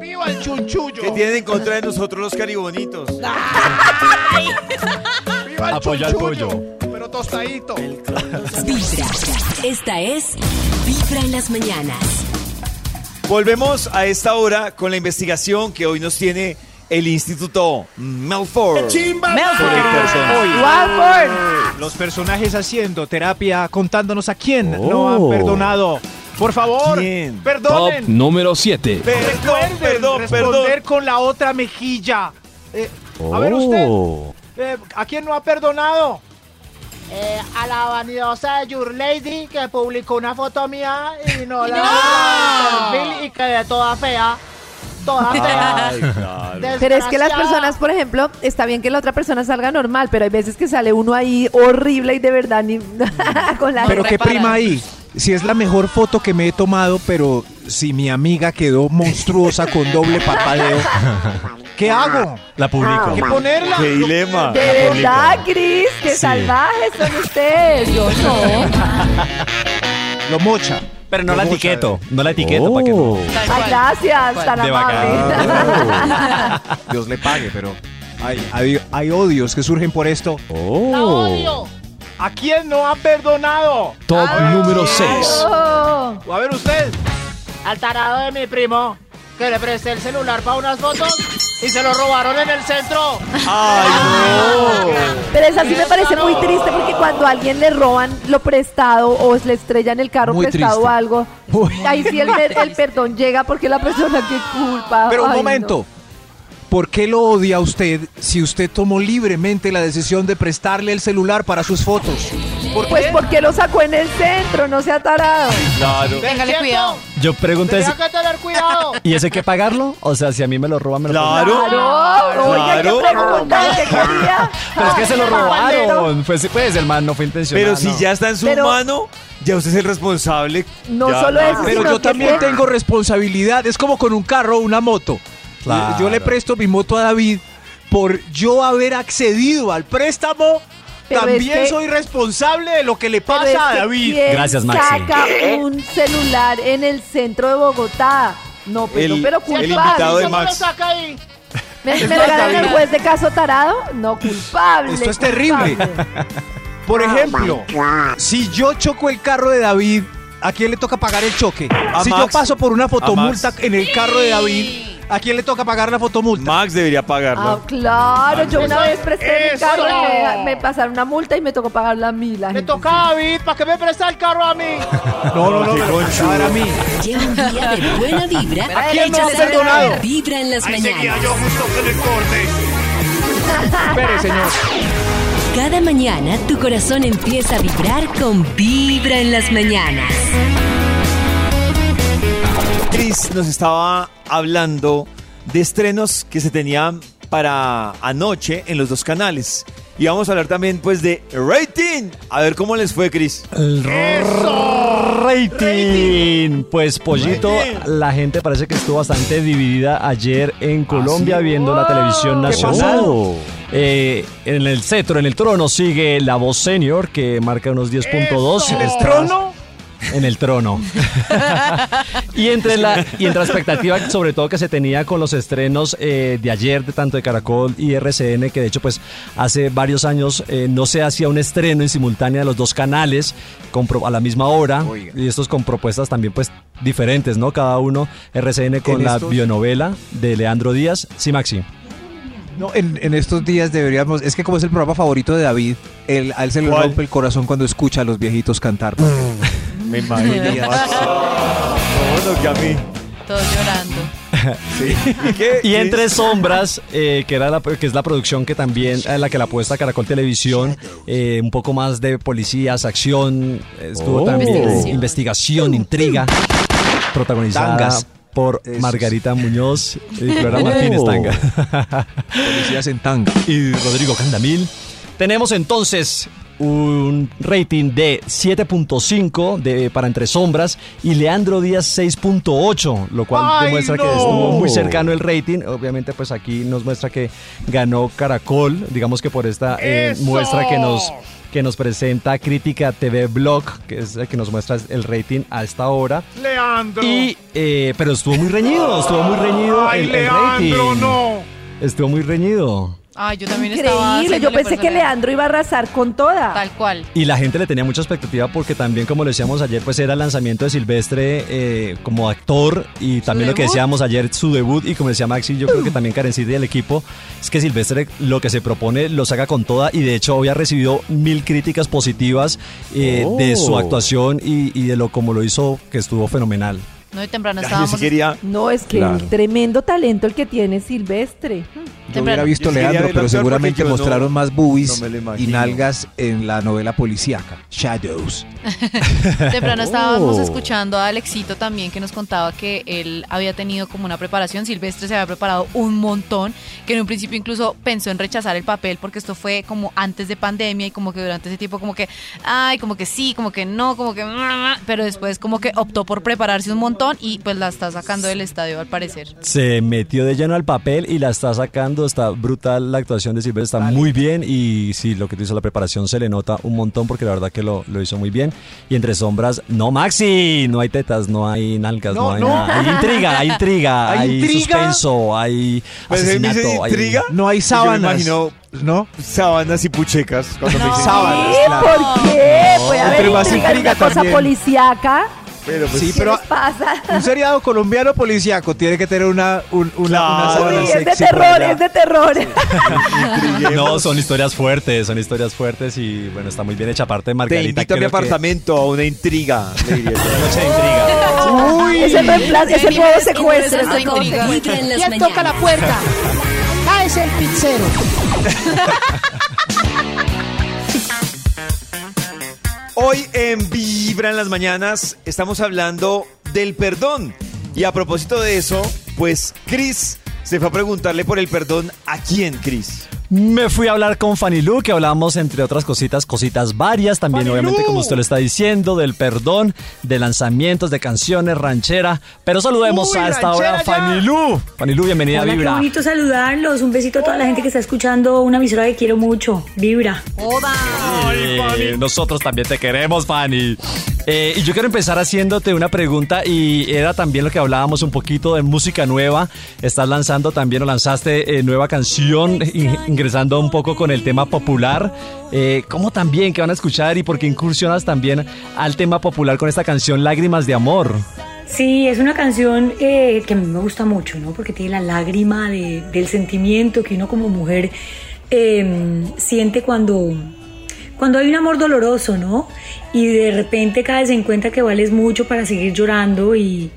¡Viva el chunchullo! ¿Qué tienen en contra de nosotros los caribonitos? (laughs) ¡Viva el Apoya al pollo. Pero tostadito. Vibra. Esta es Vibra en las mañanas. Volvemos a esta hora con la investigación que hoy nos tiene el Instituto Melford. Watford. los personajes haciendo terapia contándonos a quién Oh. no han perdonado. Por favor, ¿Quién? Top perdonen. número 7. Perdón, Recuerden perdón, responder perdón. con la otra mejilla. Eh, A ver usted, Oh. Eh, ¿a quién no ha perdonado? Eh, a la vanidosa de Your Lady que publicó una foto mía y no la No. perfil y quedé toda fea. Toda fea. Ay, claro. Pero es que las personas, por ejemplo, está bien que la otra persona salga normal, pero hay veces que sale uno ahí horrible y de verdad ni (laughs) con la Pero qué prima ahí. Si es la mejor foto que me he tomado, pero si mi amiga quedó monstruosa con doble parpadeo, (laughs) ¿qué hago? La publico. ¿Qué ponerla? Qué dilema. De verdad, Cris, qué Sí. salvajes son ustedes. Yo no. Lo mocha. Pero no la etiqueto. No la etiqueto para que no. Tal Ay, gracias, tan. (laughs) Dios le pague, pero hay, hay, hay odios que surgen por esto. Oh. ¿A quién no ha perdonado? Top número 6. Oh. A ver usted. Al tarado de mi primo que le presté el celular para unas fotos y se lo robaron en el centro. Ay, no. Pero esa sí me parece muy triste porque cuando a alguien le roban lo prestado o le estrellan el carro Muy prestado triste. o algo, Uy. ahí sí el, el perdón llega porque la persona que culpa. Pero un Ay, momento. ¿Por qué lo odia usted si usted tomó libremente la decisión de prestarle el celular para sus fotos? ¿Por Pues qué? porque lo sacó en el centro, no sea tarado. Claro. Téngale cuidado. Yo pregunté, Tenía que tener cuidado. (laughs) ¿y ese hay que pagarlo? O sea, si a mí me lo roban, me lo. Claro. Claro, oiga, Claro. ¿qué pregunta? ¿Qué quería? Pero es que se lo robaron. Pues, pues el man no fue intencional. Pero si ya está en su Pero- mano, ya usted es el responsable. No Ya, solo no. eso, Pero sino yo que también tengo responsabilidad. Es como con un carro o una moto. Claro. Yo le presto mi moto a David por yo haber accedido al préstamo. Pero también es que- soy responsable de lo que le pasa es a David. ¿quién Gracias, Maxi. saca un celular en el centro de Bogotá? No, pero, El- pero el culpable. invitado de ¿Cómo me Max. saca ahí? ¿Me, me regalan el juez de caso tarado? No, culpable. Esto es terrible. culpable. Por ejemplo, si yo choco el carro de David, ¿a quién le toca pagar el choque? A si yo paso por una fotomulta en el carro de David, ¿a quién le toca pagar la fotomulta? Max debería Ah, pagarlo. claro, yo una vez presté mi carro y me, me pasaron una multa y me tocó pagarla a mí. La Me gente. toca a David, ¿para qué me presta el carro a mí? No, no, no, me lo a mí. Lleva un día de buena vibra. ¿A quién no ha perdonado? Vibra en las mañanas. yo justo en el corte. Espere, señor. Cada mañana tu corazón empieza a vibrar con Vibra en las mañanas. Chris nos estaba hablando de estrenos que se tenían para anoche en los dos canales. Y vamos a hablar también pues de rating. A ver cómo les fue, Chris. El rating. Pues Pollito, Rating. la gente parece que estuvo bastante dividida ayer en Colombia viendo la televisión nacional. Eh, en el cetro, en el trono sigue La Voz Senior que marca unos 10.2. ¿En el trono? En el trono. (laughs) y, entre la, y entre la expectativa, sobre todo que se tenía con los estrenos eh, de ayer, de tanto de Caracol y RCN, que de hecho, pues hace varios años eh, no se hacía un estreno en simultánea de los dos canales con a la misma hora. Oiga. Y estos con propuestas también, pues diferentes, ¿no? Cada uno, RCN con la estos- bionovela de Leandro Díaz. Sí, Maxi. No, en, en estos días deberíamos, es que como es el programa favorito de David, él, a él se le rompe el corazón cuando escucha a los viejitos cantar. Me imagino. (laughs) bueno, que a mí. Todos llorando. (laughs) ¿Y qué? Y Chris? entre sombras, eh, que era la, que es la producción que también eh, la que la apuesta Caracol Televisión, eh, un poco más de policías, acción, estuvo Oh. también Investigación. investigación, intriga, protagonizada Tangas. por Esos. Margarita Muñoz y Flora (laughs) Martínez Tanga Policías en tanga. y Rodrigo Candamil. Tenemos entonces un rating de 7.5 de para Entre Sombras y Leandro Díaz 6.8, lo cual ¡Ay, demuestra que no! estuvo muy cercano el rating. Obviamente, pues aquí nos muestra que ganó Caracol, digamos que por esta eh, muestra que nos que nos presenta Crítica TV Blog, que es el que nos muestra el rating a esta hora. Leandro. Y, eh, pero estuvo muy reñido, estuvo muy reñido Ay, el, el Leandro, rating. no. Estuvo muy reñido. Ay, yo también estaba. Increíble, yo pensé que Leandro iba a arrasar con toda. Tal cual. Y la gente le tenía mucha expectativa porque también, como lo decíamos ayer, pues era el lanzamiento de Silvestre eh, como actor y también lo que decíamos ayer, su debut. Y como decía Maxi, yo creo que también Karencita y el equipo, es que Silvestre lo que se propone lo saca con toda y de hecho hoy ha recibido mil críticas positivas eh, de su actuación y, y de lo como lo hizo, que estuvo fenomenal. No, y temprano Yo estábamos. sí quería. No, es que Claro. tremendo talento el que tiene Silvestre. Yo hubiera visto Yo sí quería Leandro, verlo pero actuar seguramente porque yo no- mostraron más boobies no me lo y imagino. nalgas en la novela policíaca, Shadows. (laughs) Temprano estábamos Oh. escuchando a Alexito también que nos contaba que él había tenido como una preparación. Silvestre se había preparado un montón, que en un principio incluso pensó en rechazar el papel porque esto fue como antes de pandemia y como que durante ese tiempo como que, ay, como que sí, como que no, como que... Pero después como que optó por prepararse un montón y pues la está sacando del estadio al parecer. Se metió de lleno al papel y la está sacando, está brutal la actuación de Silvestre, está muy bien y sí, lo que tú hizo la preparación se le nota un montón porque la verdad que lo, lo hizo muy bien. Y entre sombras, no Maxi, no hay tetas, no hay nalgas, no, No, hay no. nada. Hay intriga, hay intriga, (laughs) ¿Hay hay, intriga? suspenso, hay Pues asesinato. hay- intriga. No hay Y yo me sábanas. imagino ¿No? sábanas y puchecas. Cuando me dicen Sábanas, ¿Qué? claro. ¿Por qué? Puede haber intriga una cosa policíaca. Pero pues, Sí, ¿Qué pero pasa? un seriado colombiano policíaco tiene que tener una, un- una, Claro. una Uy, es de terror, es de terror. No, son historias fuertes, son historias fuertes y bueno, está muy bien hecha. Aparte de Te Margarita. invito a mi apartamento a una intriga. le diría yo. (laughs) Noche de intriga. Es el reemplazo, es el Ven y nuevo secuestro. ¿Quién toca la puerta? (laughs) es el pizzero. (laughs) Hoy en Vibra en las mañanas estamos hablando del perdón. Y a propósito de eso, pues Chris se fue a preguntarle por el perdón a quién, Chris. Me fui a hablar con Fanny Lu, que hablamos entre otras cositas, cositas varias, también obviamente como usted lo está diciendo, del perdón, de lanzamientos de canciones, ranchera. Pero saludemos Uy, a esta hora a. Fanny Lu. Fanny Lu, bienvenida a Hola, qué Vibra. bonito saludarlos. Un besito a toda la gente que está escuchando una emisora que quiero mucho. Vibra. Eh, nosotros también te queremos, Fanny. Eh, y yo quiero empezar haciéndote una pregunta y era también lo que hablábamos un poquito de música nueva. Estás lanzando también o lanzaste eh, nueva canción, in- ingresando un poco con el tema popular. Eh, ¿Cómo también que van a escuchar y por qué incursionas también al tema popular con esta canción Lágrimas de Amor? Sí, es una canción que a mí me gusta mucho, ¿no? Porque tiene la lágrima de- del sentimiento que uno como mujer eh, siente cuando, cuando hay un amor doloroso, ¿no? Y de repente caes en cuenta que vales mucho para seguir llorando y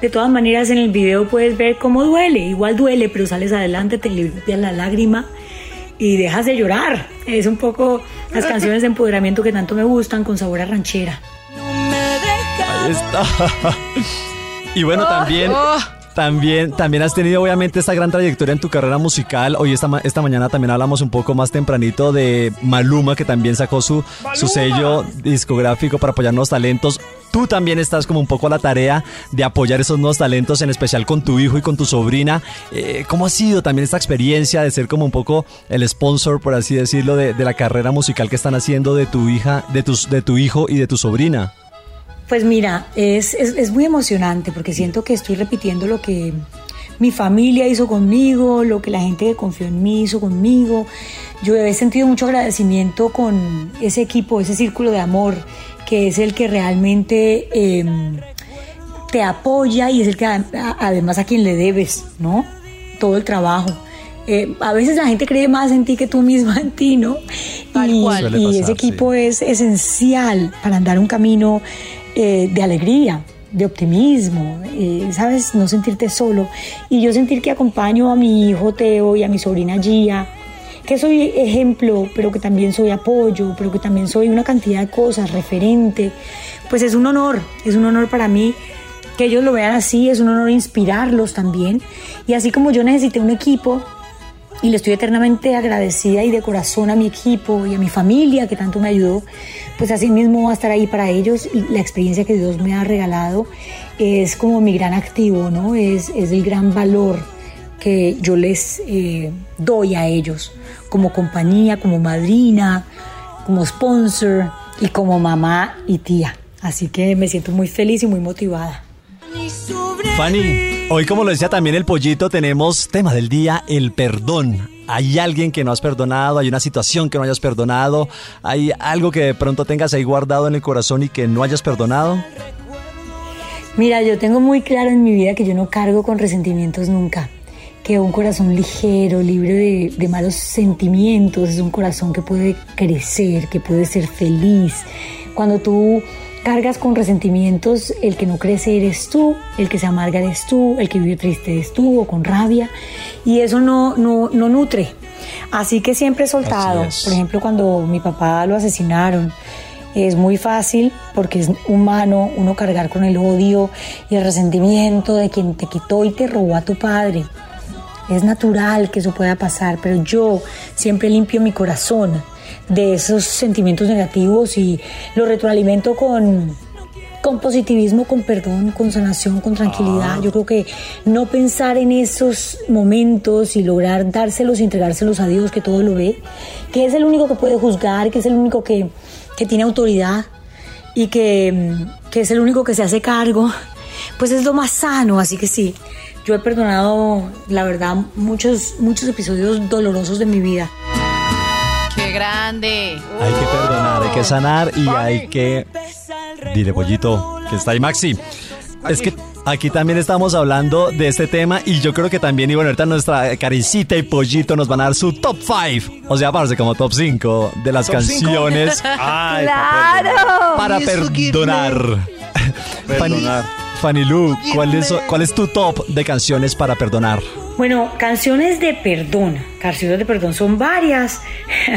de todas maneras en el video puedes ver cómo duele, igual duele, pero sales adelante, te limpias la lágrima y dejas de llorar. Es un poco las canciones de empoderamiento que tanto me gustan con sabor a ranchera. Ahí está. (laughs) Y bueno, también, también, también has tenido obviamente esta gran trayectoria en tu carrera musical. Hoy esta, ma- esta mañana también hablamos un poco más tempranito de Maluma, que también sacó su, su sello discográfico para apoyar nuevos talentos. Tú también estás como un poco a la tarea de apoyar esos nuevos talentos, en especial con tu hijo y con tu sobrina. Eh, ¿Cómo ha sido también esta experiencia de ser como un poco el sponsor, por así decirlo, de, de la carrera musical que están haciendo de tu hija, de tus, de tu hijo y de tu sobrina? Pues mira, es, es, es muy emocionante porque siento que estoy repitiendo lo que mi familia hizo conmigo, lo que la gente que confió en mí hizo conmigo. Yo he sentido mucho agradecimiento con ese equipo, ese círculo de amor, que es el que realmente eh, te apoya y es el que a- a- además a quien le debes, ¿no? Todo el trabajo. Eh, a veces la gente cree más en ti que tú misma (laughs) en ti, ¿no? y cual. Y pasar, ese equipo es esencial para andar un camino eh, de alegría, de optimismo, eh, ¿sabes? No sentirte solo. Y yo sentir que acompaño a mi hijo Teo y a mi sobrina Gia, que soy ejemplo, pero que también soy apoyo, pero que también soy una cantidad de cosas, referente, pues es un honor, es un honor para mí que ellos lo vean así, es un honor inspirarlos también. Y así como yo necesité un equipo, y le estoy eternamente agradecida y de corazón a mi equipo y a mi familia que tanto me ayudó, pues así mismo a estar ahí para ellos y la experiencia que Dios me ha regalado es como mi gran activo, ¿no? Es, es el gran valor que yo les eh, doy a ellos como compañía, como madrina, como sponsor y como mamá y tía. Así que me siento muy feliz y muy motivada. Fanny, hoy como lo decía también el pollito, tenemos tema del día, el perdón. ¿Hay alguien que no has perdonado? ¿Hay una situación que no hayas perdonado? ¿Hay algo que de pronto tengas ahí guardado en el corazón y que no hayas perdonado? Mira, yo tengo muy claro en mi vida que yo no cargo con resentimientos nunca. Que un corazón ligero, libre de, de malos sentimientos, es un corazón que puede crecer, que puede ser feliz. Cuando tú cargas con resentimientos, el que no crece eres tú, el que se amarga eres tú, el que vive triste eres tú o con rabia. Y eso no, no, no nutre. Así que siempre he soltado. Por ejemplo, cuando mi papá lo asesinaron, es muy fácil porque es humano uno cargar con el odio y el resentimiento de quien te quitó y te robó a tu padre. Es natural que eso pueda pasar, pero yo siempre limpio mi corazón de esos sentimientos negativos y lo retroalimento con, con positivismo, con perdón, con sanación, con tranquilidad. Yo creo que no pensar en esos momentos y lograr dárselos y entregárselos a Dios, que todo lo ve, que es el único que puede juzgar, que es el único que, que tiene autoridad y que, que es el único que se hace cargo, pues es lo más sano. Así que sí, yo he perdonado, la verdad, muchos, muchos episodios dolorosos de mi vida. ¡Qué grande! Hay que perdonar, hay que sanar y hay que... Dile, pollito, que está ahí Maxi. Es que aquí también estamos hablando de este tema y yo creo que también, y bueno, ahorita nuestra caricita y pollito nos van a dar su top 5, o sea, parece como top 5 de las canciones (laughs) Ay, ¡Claro! para perdonar. Fanny, Perdonar. Fanny Lu, ¿cuál es, ¿cuál es tu top de canciones para perdonar? Bueno, canciones de perdón. Canciones de perdón son varias,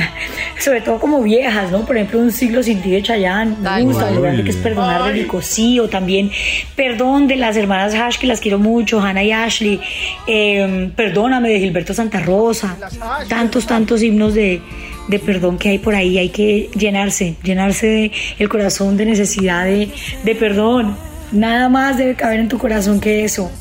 (laughs) sobre todo como viejas, ¿no? Por ejemplo, Un siglo sin ti de Chayanne. Me Ay, gusta lo grande que es perdonar de Vico Sí, o también Perdón de las hermanas Hash, que las quiero mucho, Hannah y Ashley. Eh, Perdóname de Gilberto Santa Rosa. Tantos, tantos himnos de, de perdón que hay por ahí. Hay que llenarse, llenarse de el corazón de necesidad de, de perdón. Nada más debe caber en tu corazón que eso.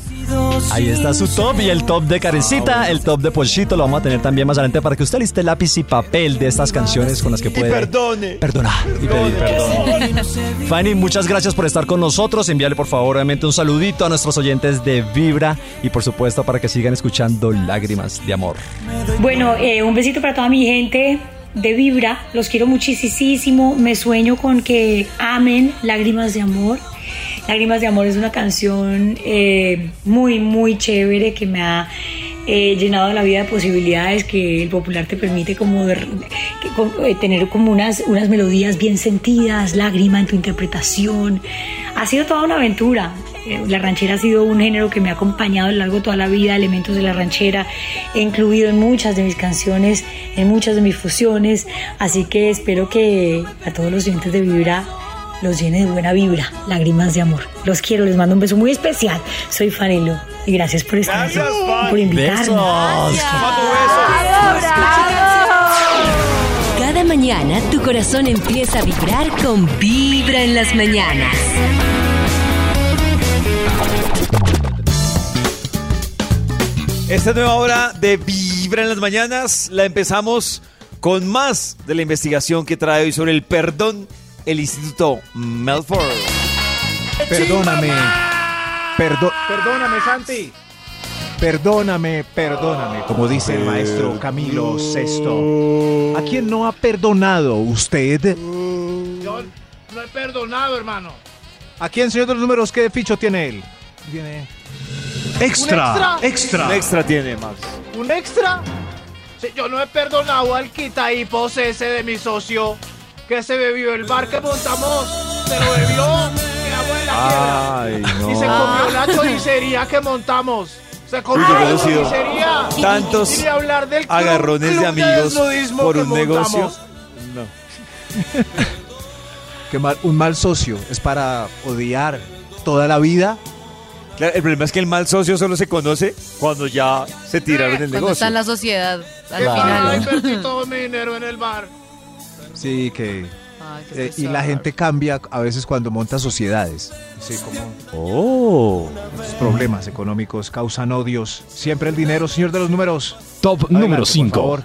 Ahí está su top y el top de Karencita, el top de Pochito lo vamos a tener también más adelante para que usted liste lápiz y papel de estas canciones con las que puede perdone. perdonar y pedir perdón. Fanny, muchas gracias por estar con nosotros. Envíale por favor obviamente un saludito a nuestros oyentes de Vibra y por supuesto para que sigan escuchando Lágrimas de Amor. Bueno, eh, un besito para toda mi gente de Vibra. Los quiero muchísimo. Me sueño con que amen Lágrimas de Amor. Lágrimas de Amor es una canción eh, muy, muy chévere que me ha eh, llenado la vida de posibilidades que el popular te permite como eh, tener como unas, unas melodías bien sentidas, lágrima en tu interpretación. Ha sido toda una aventura. La ranchera ha sido un género que me ha acompañado a lo largo de toda la vida, elementos de la ranchera he incluido en muchas de mis canciones, en muchas de mis fusiones, así que espero que a todos los oyentes de Vibra los llene de buena vibra, lágrimas de amor. Los quiero, les mando un beso muy especial. Soy Fanelo y gracias por estar aquí, y por invitarme. Cada mañana tu corazón empieza a vibrar con Vibra en las mañanas. Esta nueva hora de Vibra en las mañanas la empezamos con más de la investigación que trae hoy sobre el perdón el Instituto Melford. Perdóname. Perdo- Perdóname, Santi. perdóname, perdóname, como dice el maestro Camilo Sesto. ¿A quién no ha perdonado usted? Yo no he perdonado, hermano. ¿A quién, señor de los números, qué ficho tiene él? Tiene extra? Un extra tiene, Max. ¿Un extra? Sí, yo no he perdonado al quitahipos ese de mi socio que se bebió el bar que montamos. Se lo bebió. Quedamos en la Ay. Y se comió la choricería que montamos. Se comió Uy, yo la choricería. tantos Y ni hablar del club- agarrones de amigos por un negocio. No. (laughs) mal- un mal socio es para odiar toda la vida. Claro, el problema es que el mal socio solo se conoce cuando ya se tiraron el Cuando negocio. está en la sociedad, al final. invertí (laughs) todo mi dinero en el bar. Sí, que... Ay, eh, y la gente cambia a veces cuando monta sociedades. Sí, como Oh. los problemas económicos causan odios. Siempre el dinero, señor de los números. Top Adelante, número por 5. favor.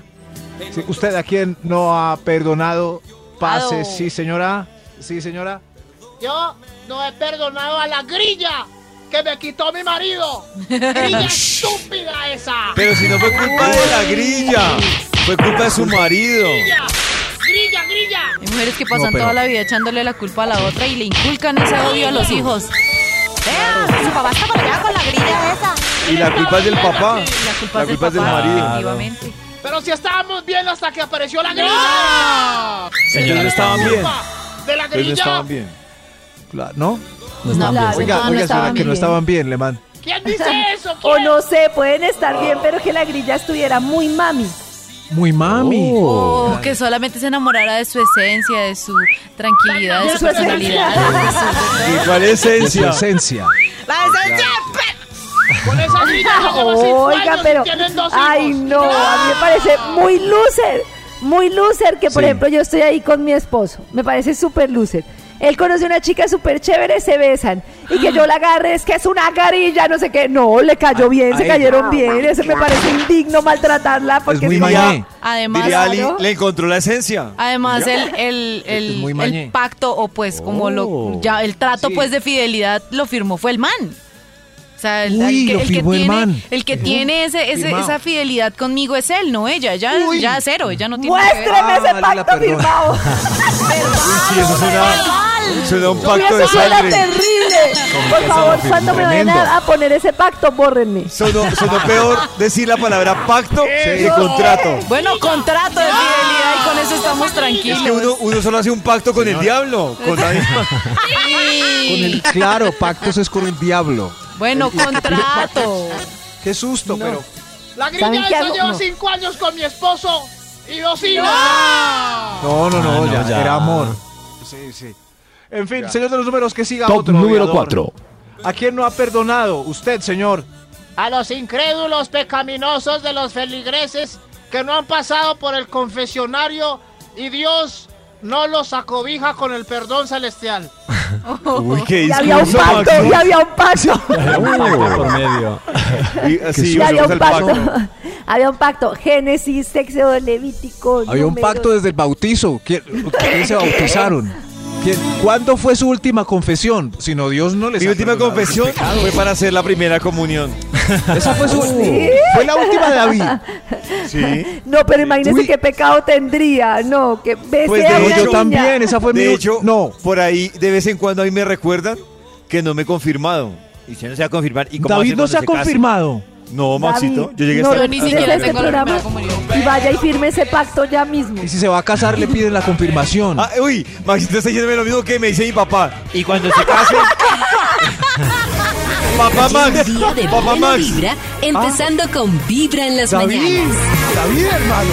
Sí, ¿Usted a quién no ha perdonado? Pase, Ado. sí, señora. Sí, señora. Yo no he perdonado a la grilla que me quitó mi marido. Grilla (laughs) estúpida esa. Pero si no fue culpa de la grilla, fue culpa de su marido. Grilla, mujeres que pasan No, pero- toda la vida echándole la culpa a la otra y le inculcan ese odio a los hijos. Vea, su papá está por allá con la grilla esa. Y la culpa es del papá. Y la culpa La es del culpa es del papá, marido. Pero si estábamos bien hasta que apareció la grilla. Ellos no estaban bien. De la Ellos no grilla. estaban bien. ¿No? No Claro. bien. Oiga, no, no oiga, señora, estaban que no estaban bien, Leman. ¿Quién dice eso? (laughs) O no sé, pueden estar bien, pero que la grilla estuviera muy mami. Muy mami. O que solamente se enamorara de su esencia, de su tranquilidad, de De su su personalidad. esencia. de su- ¿Y cuál es De su esencia? esencia. La esencia. Con esa cinco Oiga, pero. Ay, no, a mí me parece muy loser. Muy loser que, por Sí. ejemplo, yo estoy ahí con mi esposo. Me parece súper loser. Él conoce a una chica súper chévere, se besan. Y que yo la agarre, es que es una garilla, no sé qué. No, le cayó bien, a se cayeron bien. Eso me parece indigno maltratarla porque muy es mañé. como- Además, Diría Ali, Claro. le encontró la esencia. Además, el, el, el, Es muy el mañé. pacto, o pues como lo Oh. ya el trato Sí. pues de fidelidad lo firmó fue el man. O sea, el, Uy, el que, el tiene, man. el que tiene ese, ese- esa fidelidad conmigo es él, no ella. Ya, Uy. ya cero, ella no tiene. Muéstreme Ah, ese pacto firmado. Sí, eso suena, suena un pacto de sangre. terrible. Por favor, cuando me vayan a poner ese pacto, bórrenme. Sonó, sonó peor decir la palabra pacto que contrato. Bueno, contrato de fidelidad y con eso estamos Es tranquilos. que uno, uno solo hace un pacto con el diablo. Con nadie más. (laughs) Con el claro, pactos es con el diablo. Bueno, contrato. (laughs) Qué susto, pero La ¿Saben grilla esa lleva No. cinco años con mi esposo y dos hijos. No, no, no, Ah, no, ya, ya. era amor. Sí, sí. En fin, señor de los números, que siga Top otro. número. 4. ¿A quién no ha perdonado? Usted, señor. A los incrédulos pecaminosos de los feligreses que no han pasado por el confesionario y Dios no los acobija con el perdón celestial. (laughs) Uy, qué Ya había un pacto, ya había un pacto. (laughs) Por medio. Y así, Ya había volvemos un pacto. (laughs) Había un pacto. Génesis, Éxodo, Levítico. Había un pacto desde el bautizo. ¿Quién, quién se bautizaron? ¿Quién- ¿Cuándo fue su última confesión? Si no, Dios no les Mi última confesión fue para hacer la primera comunión. Esa fue su. ¿Sí? Fue la última de David. Sí. No, pero imagínese Uy. qué pecado tendría. No, que besé Pues a de una hecho, yo niña. también. Esa fue mi. De hecho, no. por ahí de vez en cuando a mí me recuerdan que no me he confirmado. Y si no se va a confirmar. ¿y cómo a David no se ha confirmado. No, Maxito. David, Yo llegué no hasta Yo ni siquiera este tengo programa. Y vaya y firme ese pacto ya mismo. Y si se va a casar, le piden la confirmación. Ah, uy, Maxito está diciéndome lo mismo que me dice mi papá. Y cuando se case. (laughs) papá Max. Día de Papá buena Max. vibra, empezando con Vibra en las David, mañanas. David, hermano.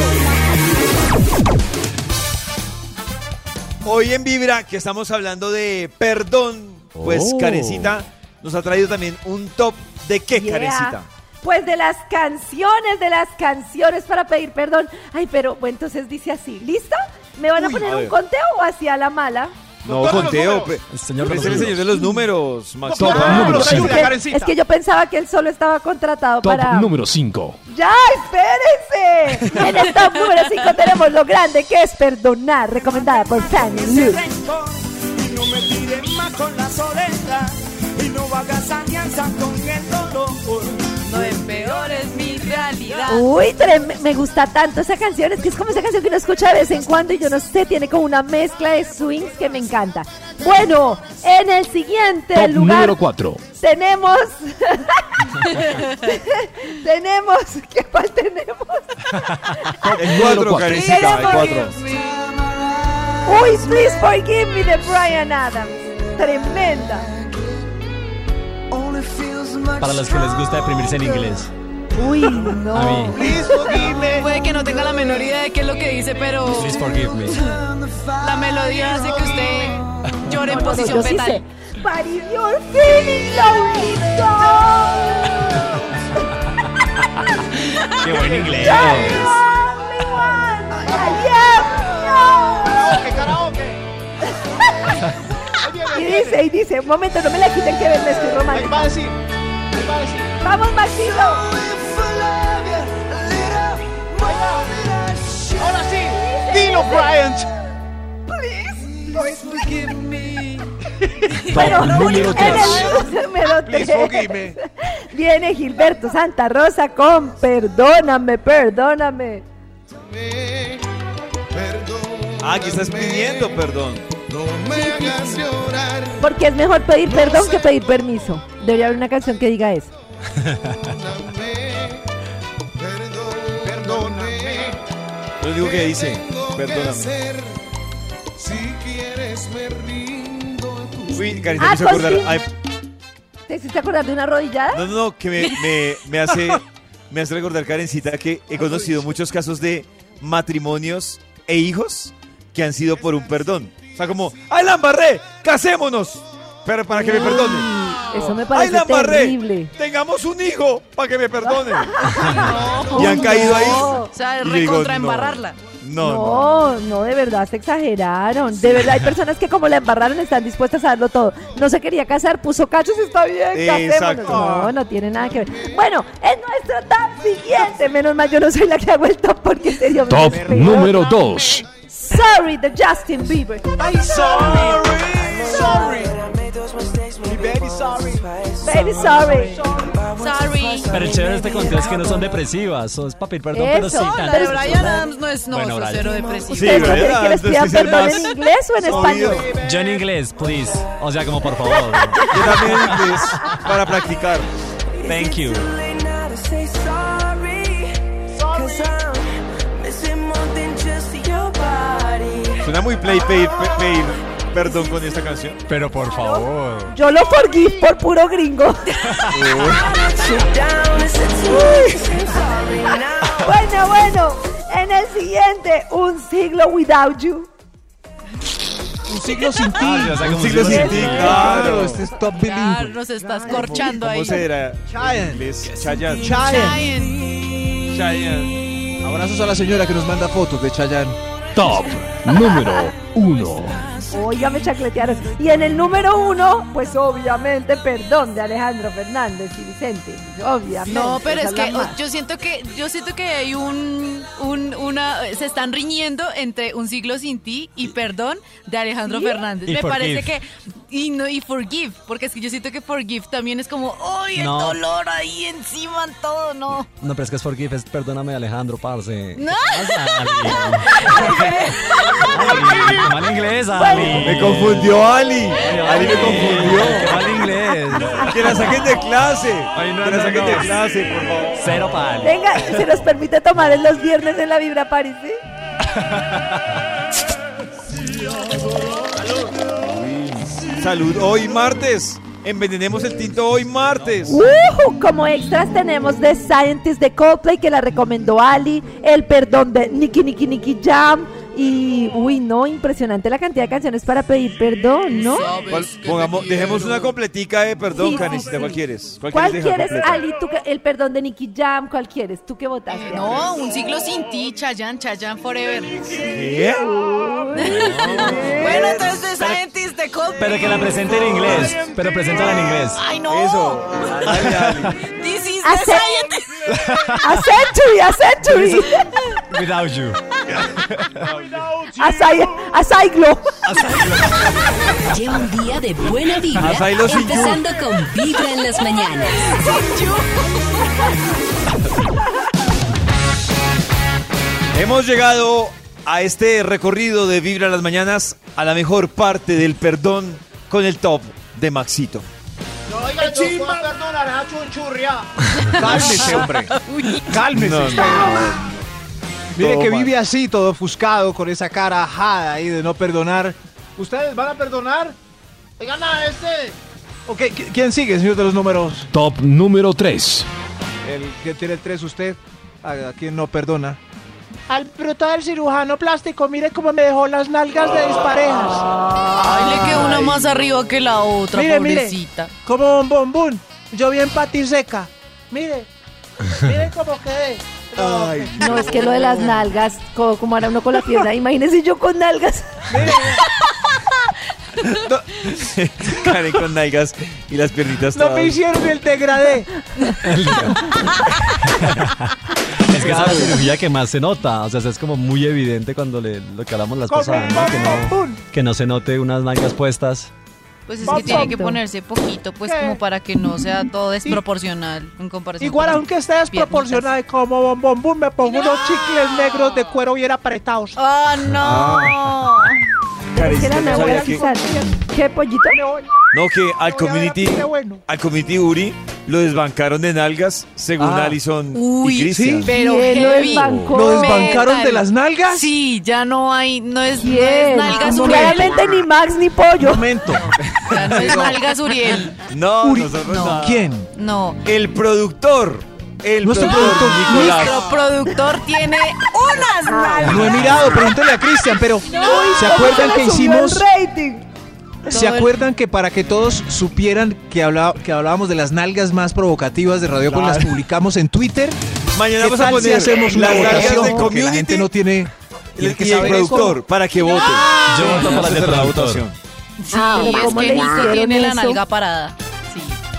Hoy en Vibra, que estamos hablando de perdón, pues Oh. Karencita nos ha traído también un top de qué, Yeah. Karencita. Pues de las canciones, de las canciones para pedir perdón. Ay, pero bueno, entonces dice así, ¿listo? ¿Me van a poner a un conteo o hacia la mala? No, conteo. El señor de Es los el señor números. de los números, Maxito. Top Ah, número es, 5. que, es que yo pensaba que él solo estaba contratado Top para... número 5. ¡Ya, espérense! En el top número 5 tenemos lo grande que es perdonar, recomendada por Fanny Lu. Y no me tires más con la soledad y no hagas alianza con el dolor. No empeores mi realidad. Uy, trem- me gusta tanto esa canción, es que es como esa canción que uno escucha de vez en cuando y yo no sé, tiene como una mezcla de swings que me encanta. Bueno, en el siguiente Top lugar número 4. tenemos... (laughs) tenemos... ¿Qué cuál tenemos? El cuatro, Karencita, el Tenemos- cuatro. Uy, Please Forgive Me de Brian Adams. Tremenda. Para los que les gusta deprimirse en inglés. Uy, no. A mí. Puede que no tenga la menor idea de qué es lo que dice, pero Please forgive me. la melodía hace que usted llore en posición fetal. if you're feeling lonely, Qué buen inglés. (laughs) Y dice, y dice, un momento, no me la quiten que me estoy Ahí romántica. va a decir. Ahí va a decir. Vamos, Maxito. Dilo, Bryant. Bueno, número en tres. el número Please tres forgive me. viene Gilberto Santa Rosa con Perdóname, perdóname. Ah, aquí estás pidiendo perdón. Porque es mejor pedir perdón que pedir permiso. Debería haber una canción que diga eso. Lo único que dice, perdóname. Uy, Karencita Ah, me hizo acordar. con- ay, ¿Te hiciste acordar de una rodillada? no, no, no, que me, me, me hace, (laughs) me hace recordar, Karencita, que he conocido muchos casos de matrimonios e hijos que han sido por un perdón. O sea, como, ¡ay, la embarré! ¡Casémonos! Pero para que me perdone. Eso me ¡Ay, parece la embarré! terrible. ¡Tengamos un hijo para que me perdone! (laughs) y han caído ahí. O sea, digo, recontra no. embarrarla. No, no. No, no, de verdad se exageraron. De verdad hay personas que como la embarraron están dispuestas a darlo todo. No se quería casar, puso cachos, está bien, casémonos. No, no tiene nada que ver. Bueno, en nuestro top siguiente, menos mal yo no soy la que hago el top porque sería un Top número 2. Sorry de Justin Bieber. Sorry. Mi baby, sorry. Baby, sorry. Sorry. Pero el chévere de este conteo es que no son depresivas. Son pedir perdón, pero sí. De Brian Adams no es no, Bueno, cero depresivo. Sí, ¿Ustedes que les es perdón más en inglés o en español? Yo en inglés, please. O sea, como por favor. (laughs) Yo también en inglés para practicar. Thank you. Suena muy play pe- pedir perdón con esta canción? Pero por favor. Yo lo forgive por puro gringo. (laughs) bueno, bueno. En el siguiente, un siglo without you. Un siglo sin ti. Ah, o sea, como un siglo si sin ti, Claro. claro. Este es top Claro, bilingüe. nos estás corchando ¿Cómo ahí. será? Chayanne. Chayanne. Chayanne. Chayanne. Abrazos a la señora que nos manda fotos de Chayanne. Top número 1. Oiga, me chacletearon. Y en el número uno, pues obviamente, perdón, de Alejandro Fernández y Vicente. Obviamente. No, pero es que más. yo siento que yo siento que hay un, un una se están riñendo entre Un siglo sin ti y Perdón de Alejandro ¿Sí? Fernández. Me parece que y no y Forgive, porque es que yo siento que Forgive también es como, ¡ay, el No. dolor ahí encima en todo, no! No, pero es que es Forgive, es perdóname Alejandro, parce. No. (laughs) Ali, mal inglés, Ali. Me confundió Ali. Ali me confundió. Mal inglés. Que la saquen de clase. Ay, no, que la no, saquen no. de clase, por favor. Cero para Ali. Venga, ¿se nos permite tomar en los viernes en la Vibra Paris, (laughs) sí? Salud. Hoy martes. Envenenemos el tinto hoy martes. Como extras tenemos The Scientist de Coldplay que la recomendó Ali, El Perdón de Nicky Nicky Nicky Jam y, uy, no, impresionante la cantidad de canciones para pedir perdón, ¿no? ¿Cuál- pongamos, dejemos una completica de perdón, Sí, sí. ¿Cuál quieres? ¿Cuál quieres? Ali? ¿Tú que- el Perdón de Nicky Jam, ¿cuál quieres? ¿Tú qué votaste? No, Un siglo sin ti, Chayanne, Chayanne forever. ¿Qué? (laughs) (laughs) Bueno, entonces The Scientist de Coldplay. Pero que la presente en inglés. Pero preséntala en inglés. Ay, no. Eso. Dale. (laughs) A century, a century. Without you. A, cy- a cyclo. Lleva un día de buena vibra, empezando con Vibra en las mañanas. Hemos llegado a este recorrido de Vibra en las mañanas a la mejor parte del perdón con el top de Maxito. No, oiga, yo puedo perdonar a Chunchurria. (laughs) Cálmese, hombre. Cálmese. No, usted. Mire Todo que mal. vive así, todo ofuscado, con esa cara ajada ahí de no perdonar. ¿Ustedes van a perdonar? Oigan a este. Ok, ¿qui- ¿quién sigue, señor de los números? Top número 3. El que tiene el 3 usted. ¿A, a quién no perdona? Al bruto del cirujano plástico, mire cómo me dejó las nalgas de disparejas. Ay, le quedó una más arriba que la otra, Mire, mire. pobrecita. Como un bombón. Yo bien patiseca. Mire. Mire (laughs) cómo quedé. Ay, No, es que lo de las nalgas, co- como era uno con la pierna, imagínese yo con nalgas. (laughs) Karen con nalgas y las piernitas No me hicieron el degradé. (laughs) Es que esa es la cirugía que más se nota. O sea, es como muy evidente cuando le, lo que hablamos las pasadas, ¿no? Que, no, que no se note unas mangas puestas. Pues es que tiene que ponerse poquito, pues ¿Qué? como para que no sea todo desproporcional en comparación Igual, con aunque esté desproporcionada, como bombón, me pongo unos chicles negros de cuero bien apretados. ¡Oh, no! Que Karencita, ¿no sabía que, quitar. ¿Qué pollito? no, que al community, al community Uri lo desbancaron de nalgas según Ah. Alison Uy, y Cristian. ¿sí? Pero ¿Quién lo desbancó? ¿Lo desbancaron Metal. de las nalgas? Sí, ya no hay, no es, no es nalgas Uriel. Claramente ni Max ni Pollo. Momento. Ya no es nalgas Uriel. No, Uri- nosotros no. ¿Quién? No. El productor. El Nuestro productor. Nuestro productor tiene unas nalgas. No he mirado, pregúntale a Cristian, pero ¿se acuerdan que hicimos? rating. ¿Se acuerdan que para que todos supieran que, habla- que hablábamos de las nalgas más provocativas de Radio las publicamos en Twitter? Mañana ¿Qué vamos a tal si poner hacemos una votación? de Porque la gente no tiene... tiene que y el productor eso. para que vote. Yo voto la del es la votación. Ah, es ¿cómo que le Nico tiene la nalga parada.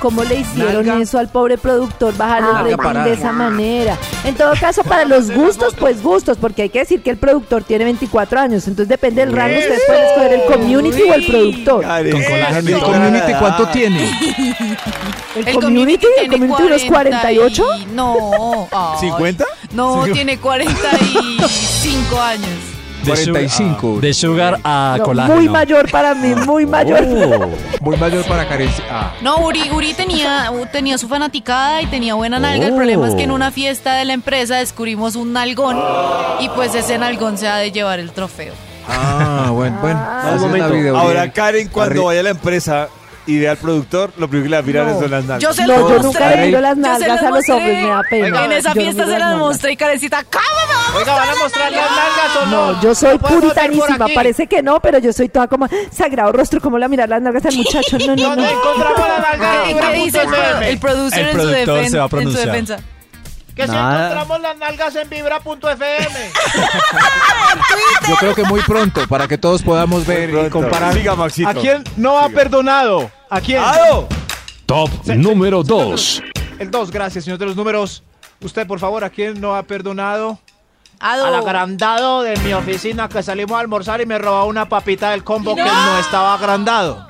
¿Cómo le hicieron Nalga. eso al pobre productor bajar el rating de esa manera? En todo caso, para los gustos, pues gustos, porque hay que decir que el productor tiene 24 años, entonces depende del rango, ustedes pueden escoger el community o el productor. Con colágeno ¿El community (laughs) cuánto tiene? ¿El, community? ¿El tiene community unos 48? y- No. ay. ¿50? No, tiene 45 años. De sugar- 45. De sugar a No, colágeno. muy mayor para mí, muy mayor. Oh. Muy mayor para carencia. Ah. No, Uri, Uri tenía, tenía su fanaticada y tenía buena nalga. El problema es que en una fiesta de la empresa descubrimos un nalgón y pues ese nalgón se ha de llevar el trofeo. Ah, bueno, bueno. Ah. momento. Ahora. Karen cuando vaya a la empresa y ve al productor, lo primero que le va a mirar No. son las nalgas. Yo se No, lo yo mostré. nunca le miro las Yo se nalgas las a los mostré. hombres, me da pena. En esa Yo no fiesta miro se las las mostré y Karencita, ¿cómo me va a Oiga, ¿van a mostrar las nalgas o no? No, yo soy podemos ver por puritanísima. aquí. Parece que no, pero yo soy toda como sagrado rostro, como la mirar las nalgas al muchacho. No, no, ¿Dónde (laughs) no. encontramos las nalgas? ¿Qué, qué dice el, pro- el producer El en, su productor defen- se va a en su pronunciar. defensa? Que si encontramos las nalgas en vibra.fm. (laughs) Yo creo que muy pronto, para que todos podamos ver y comparar. Siga, Maxito. ¿A quién no ha perdonado? ¿A quién? ¡Ado! Top número 2. El 2, gracias, señor de los números. Usted, por favor, ¿a quién no ha perdonado? Ado. Al agrandado de mi oficina que salimos a almorzar y me robó una papita del combo que no estaba agrandado.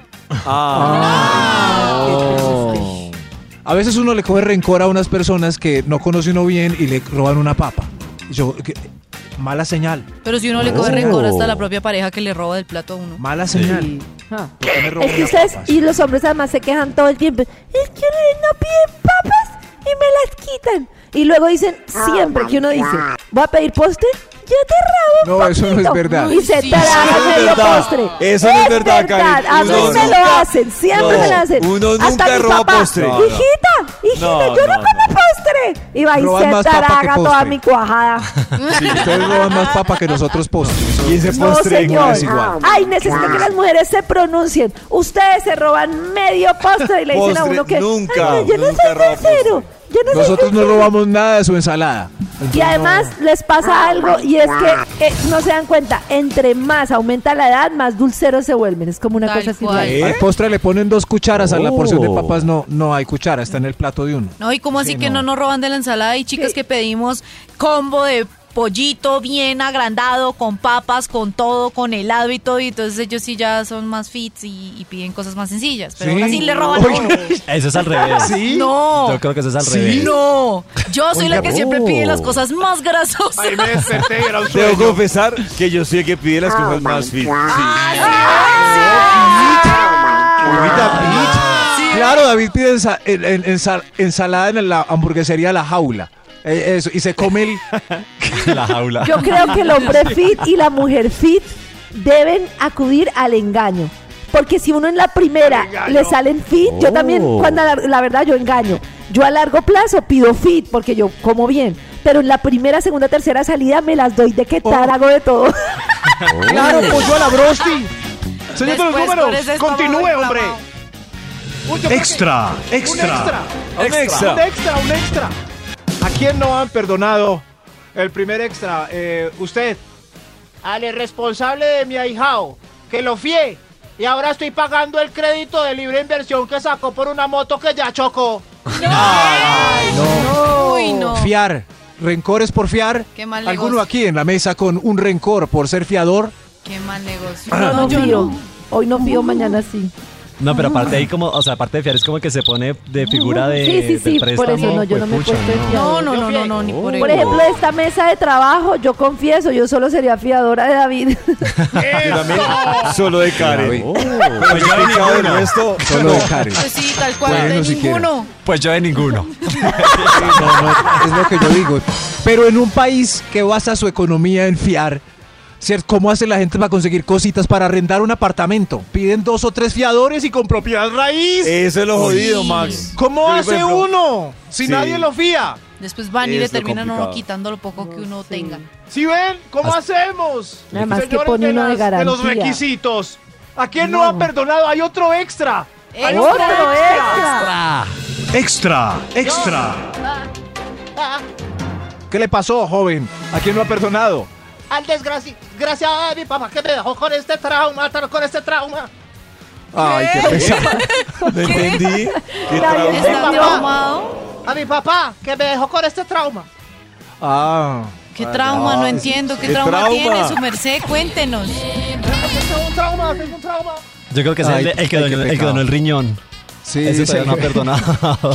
A veces uno le coge rencor a unas personas que no conoce uno bien y le roban una papa. Yo, que- mala señal, Pero si uno le coge Oh. rencor hasta la propia pareja que le roba del plato a uno. mala señal. Sí. Ah. ¿Por qué me roban Es que las ustedes papas? y los hombres además se quejan todo el tiempo. Es que no piden papas y me las quitan. Y luego dicen siempre que uno dice, voy a pedir postre, yo te rabo No, eso no es poquito". verdad. Y se Sí, traga no es medio verdad. postre. Eso no es verdad, Karen. A mí me lo hacen, siempre No, me lo hacen. uno Hasta nunca mi roba papá, postre. No, Hijita, no. hijita, No, yo no, no, como postre. Y va y se traga toda postre. mi cuajada. Sí, ustedes roban más papa que nosotros postres. Y ese No, postre señor. es igual. Ay, necesito que las mujeres se pronuncien. Ustedes se roban medio postre y le dicen a Postre, uno que. nunca, "Ay, yo no soy grosero. Yo no Nosotros no grosero". robamos nada de su ensalada. Y además les pasa algo y es que eh, no se dan cuenta, entre más aumenta la edad, más dulceros se vuelven. Es como una Tal cosa así. cual. ¿Eh? Al postre le ponen dos cucharas a la Oh. porción de papas. No, no hay cuchara, está en el plato de uno. No, y cómo así Sí, que no. no. nos roban de la ensalada y chicas Sí. que pedimos combo de pollito bien agrandado, con papas, con todo, con helado y todo, y entonces ellos sí ya son más fits y, y piden cosas más sencillas, pero Sí. aún así le roban a Oiga. uno. Eso es al revés. No, Yo creo que eso es al Sí. revés. no, yo soy la que siempre pide las cosas más grasosas. Ahí me un Debo confesar que yo soy el que pide las cosas más fit. Olvida, Peach. Claro, David pide ensa- en- en- ensa- ensalada en la hamburguesería La Jaula. Eh, eso, y se come el... (laughs) La jaula. Yo creo que el hombre fit y la mujer fit deben acudir al engaño. Porque si uno en la primera le salen fit, yo también, Oh. cuando la, la verdad yo engaño. Yo a largo plazo pido fit porque yo como bien. Pero en la primera, segunda, tercera salida me las doy de que tal hago de todo. (laughs) Claro, pollo a la brosti. Señor de los Después, números, con ese estómago continúe, inflamado. hombre. Uy, yo creo Extra, que- Un extra. extra. Un extra. Un extra, un extra. ¿A quién no han perdonado el primer extra? Eh, usted. Al irresponsable de mi ahijao, que lo fié. Y ahora estoy pagando el crédito de libre inversión que sacó por una moto que ya chocó. (laughs) Uy, no. Fiar. Rencores por fiar. Qué mal ¿Alguno negocio. aquí en la mesa con un rencor por ser fiador? Qué mal negocio. No, no yo fío. no. Hoy no fío, mañana sí. No, pero aparte ahí como, o sea, aparte de fiar es como que se pone de figura de, Sí, sí, sí, por eso no, yo no me he puesto de fiador. No, no, no, no, no, ni por Por eso. ejemplo, esta mesa de trabajo, yo confieso, yo solo sería fiadora de David. (laughs) Yo también, solo de Karen. Oh. Pues yo de resto, Solo de Karen. Pues sí, tal cual, Bueno, de si ninguno. Pues yo de ninguno. (laughs) No, no, es lo que yo digo. Pero en un país que basa su economía en fiar, ¿cierto? ¿cómo hace la gente para conseguir cositas para arrendar un apartamento? Piden dos o tres fiadores y con propiedad raíz. Eso es lo jodido, Max. ¿Cómo hace ejemplo, uno si Sí. nadie lo fía? Después van y le Es lo terminan a uno quitando lo poco que uno tenga. ¿Sí ven? ¿Cómo hacemos? Además que Señores pone de, uno de las- de los requisitos. ¿A quién no, ha perdonado? Hay otro extra. Hay ¡Otro otro extra! Extra, extra. ¿Qué le pasó, joven? ¿A quién no ha perdonado? Al desgraciado de mi papá que me dejó con este trauma, con este trauma. Ay, qué pesado. (laughs) No entendí. ¿Qué trauma? A mi papá que me dejó con este trauma. Ah. ¿Qué trauma? No entiendo. ¿Qué, ¿Qué trauma, trauma? tiene su merced? Cuéntenos. Tengo un trauma, tengo un trauma. Yo creo que es Ay, el, el que donó, el que donó el riñón. Sí, Ese todavía no ha perdonado. (laughs)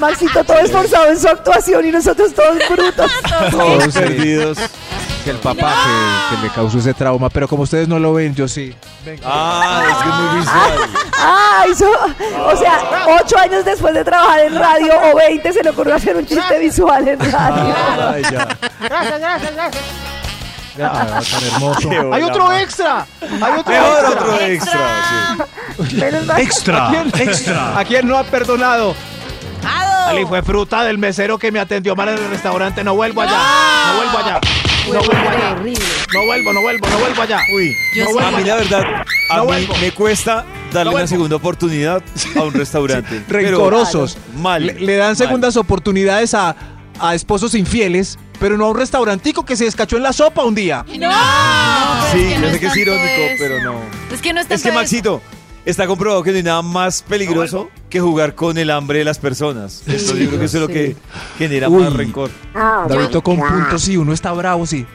Maxito todo esforzado en su actuación y nosotros todos brutos. Todos sí. perdidos. Que el papá que, que le causó ese trauma, pero como ustedes no lo ven, yo sí. Ah, es que es muy visual. Ah, hizo, o sea, ocho años después de trabajar en radio o 20 se le ocurrió hacer un chiste visual en radio. Ay, ya. Gracias, gracias, gracias. Ah, tan hermoso. Hay otro extra. Hay otro Mejor extra. otro extra. sí. Menos mal. Extra, ¿A quién, extra. ¿A quién no ha perdonado? Ali fue fruta del mesero que me atendió mal en el restaurante. No vuelvo allá. No vuelvo allá. No vuelvo allá. No vuelvo, no vuelvo, no vuelvo allá. Uy, Yo no vuelvo a mí la verdad, a No mí vuelvo. me cuesta darle No una segunda oportunidad a un restaurante. Rencorosos. mal. Le, le dan mal. segundas oportunidades a, a esposos infieles, pero no a un restaurantico que se descachó en la sopa un día. No, Sí, es que yo no sé es que es irónico, eso. pero no. Es que no es Es que Maxito, está comprobado que no hay nada más peligroso que jugar con el hambre de las personas. Entonces yo creo que eso es lo que genera Uy. más rencor. David con puntos, sí, uno está bravo, sí.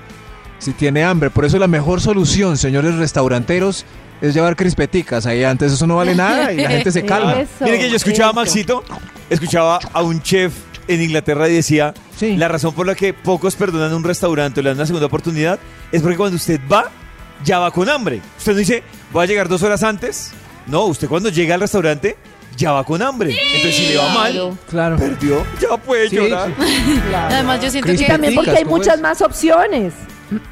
Si tiene hambre. Por eso la mejor solución, señores restauranteros, es llevar crispeticas ahí antes. Eso no vale nada y la gente se (laughs) calma. Eso, Mire que yo escuchaba a. Maxito, escuchaba a un chef en Inglaterra y decía, Sí. la razón por la que pocos perdonan un restaurante o le dan una segunda oportunidad es porque cuando usted va, ya va con hambre. Usted no dice, voy a llegar dos horas antes. No, usted cuando llega al restaurante, ya va con hambre. Entonces si le va mal, Claro, perdió, ya puede Sí, llorar. claro. Además, yo siento Crispy Y que... también porque hay ¿cómo muchas es? más opciones.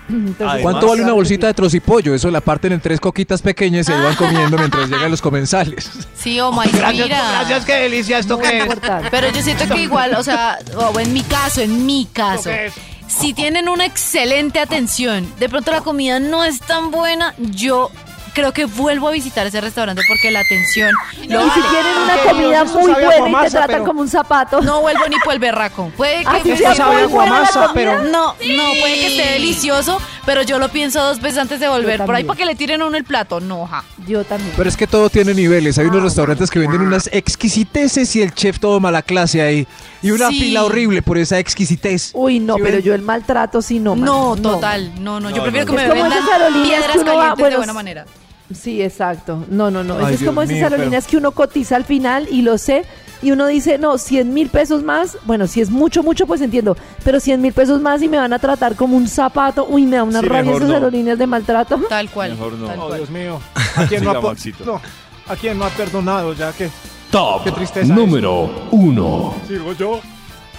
Entonces, Además- ¿Cuánto vale una bolsita de trocipollo? Eso la parten en tres coquitas pequeñas y se van comiendo mientras (laughs) llegan los comensales. Sí, o maíz Gracias, mira. gracias, qué delicia esto Muy que es. importante. Pero yo siento que igual, o sea, o en mi caso, en mi caso, qué es? si tienen una excelente atención, de pronto la comida no es tan buena, yo creo que vuelvo a visitar ese restaurante porque la atención lo Y si tienen una comida muy buena y te tratan pero- como un zapato. No vuelvo ni por el berraco. Puede que Así sea muy la guamasa, comida. pero- no, no, puede que esté delicioso, pero yo lo pienso dos veces antes de volver por ahí para que le tiren a uno el plato. No, ja. Yo también. Pero es que todo tiene niveles. Hay unos restaurantes que venden unas exquisiteces y el chef todo mala clase ahí. Y una Sí. fila horrible por esa exquisitez. Uy, no, ¿Sí pero ven? yo el maltrato sí no. No, total. No, no, yo No, prefiero no, que no. me vendan piedras que uno va- calientes de bueno, buena manera. Sí, exacto. No, no, no. Ay, es Dios como esas aerolíneas que uno cotiza al final y lo sé. Y uno dice, no, 100 mil pesos más. Bueno, si es mucho, mucho, pues entiendo. Pero 100 mil pesos más y me van a tratar como un zapato. Uy, me da una Sí, rabia esas no. aerolíneas de maltrato. (laughs) Tal cual. Mejor no. tal Oh, cual. Dios mío. (laughs) ¿A quién no, ha, no, ¿A quién no ha perdonado ya que Top Qué tristeza número 1. sigo yo?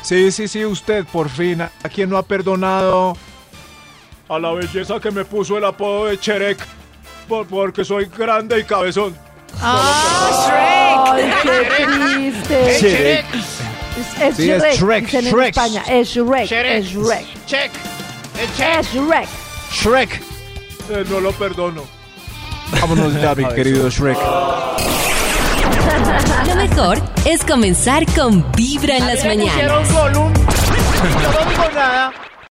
Sí, sí, sí, usted por fin. ¿A quién no ha perdonado a la belleza que me puso el apodo de Cherek? Por, porque soy grande y cabezón. ¡Ah, Ay, qué triste. Shrek. Es, es Sí, es Shrek, Shrek, dicen en Shrek. España. Es Shrek, Shrek. es Shrek. Check. El check. Es Shrek. Shrek. Eh, no lo perdono. Vámonos ya, mi (laughs) querido Shrek. (laughs) Lo mejor es comenzar con Vibra en las mañanas. (laughs) no digo nada.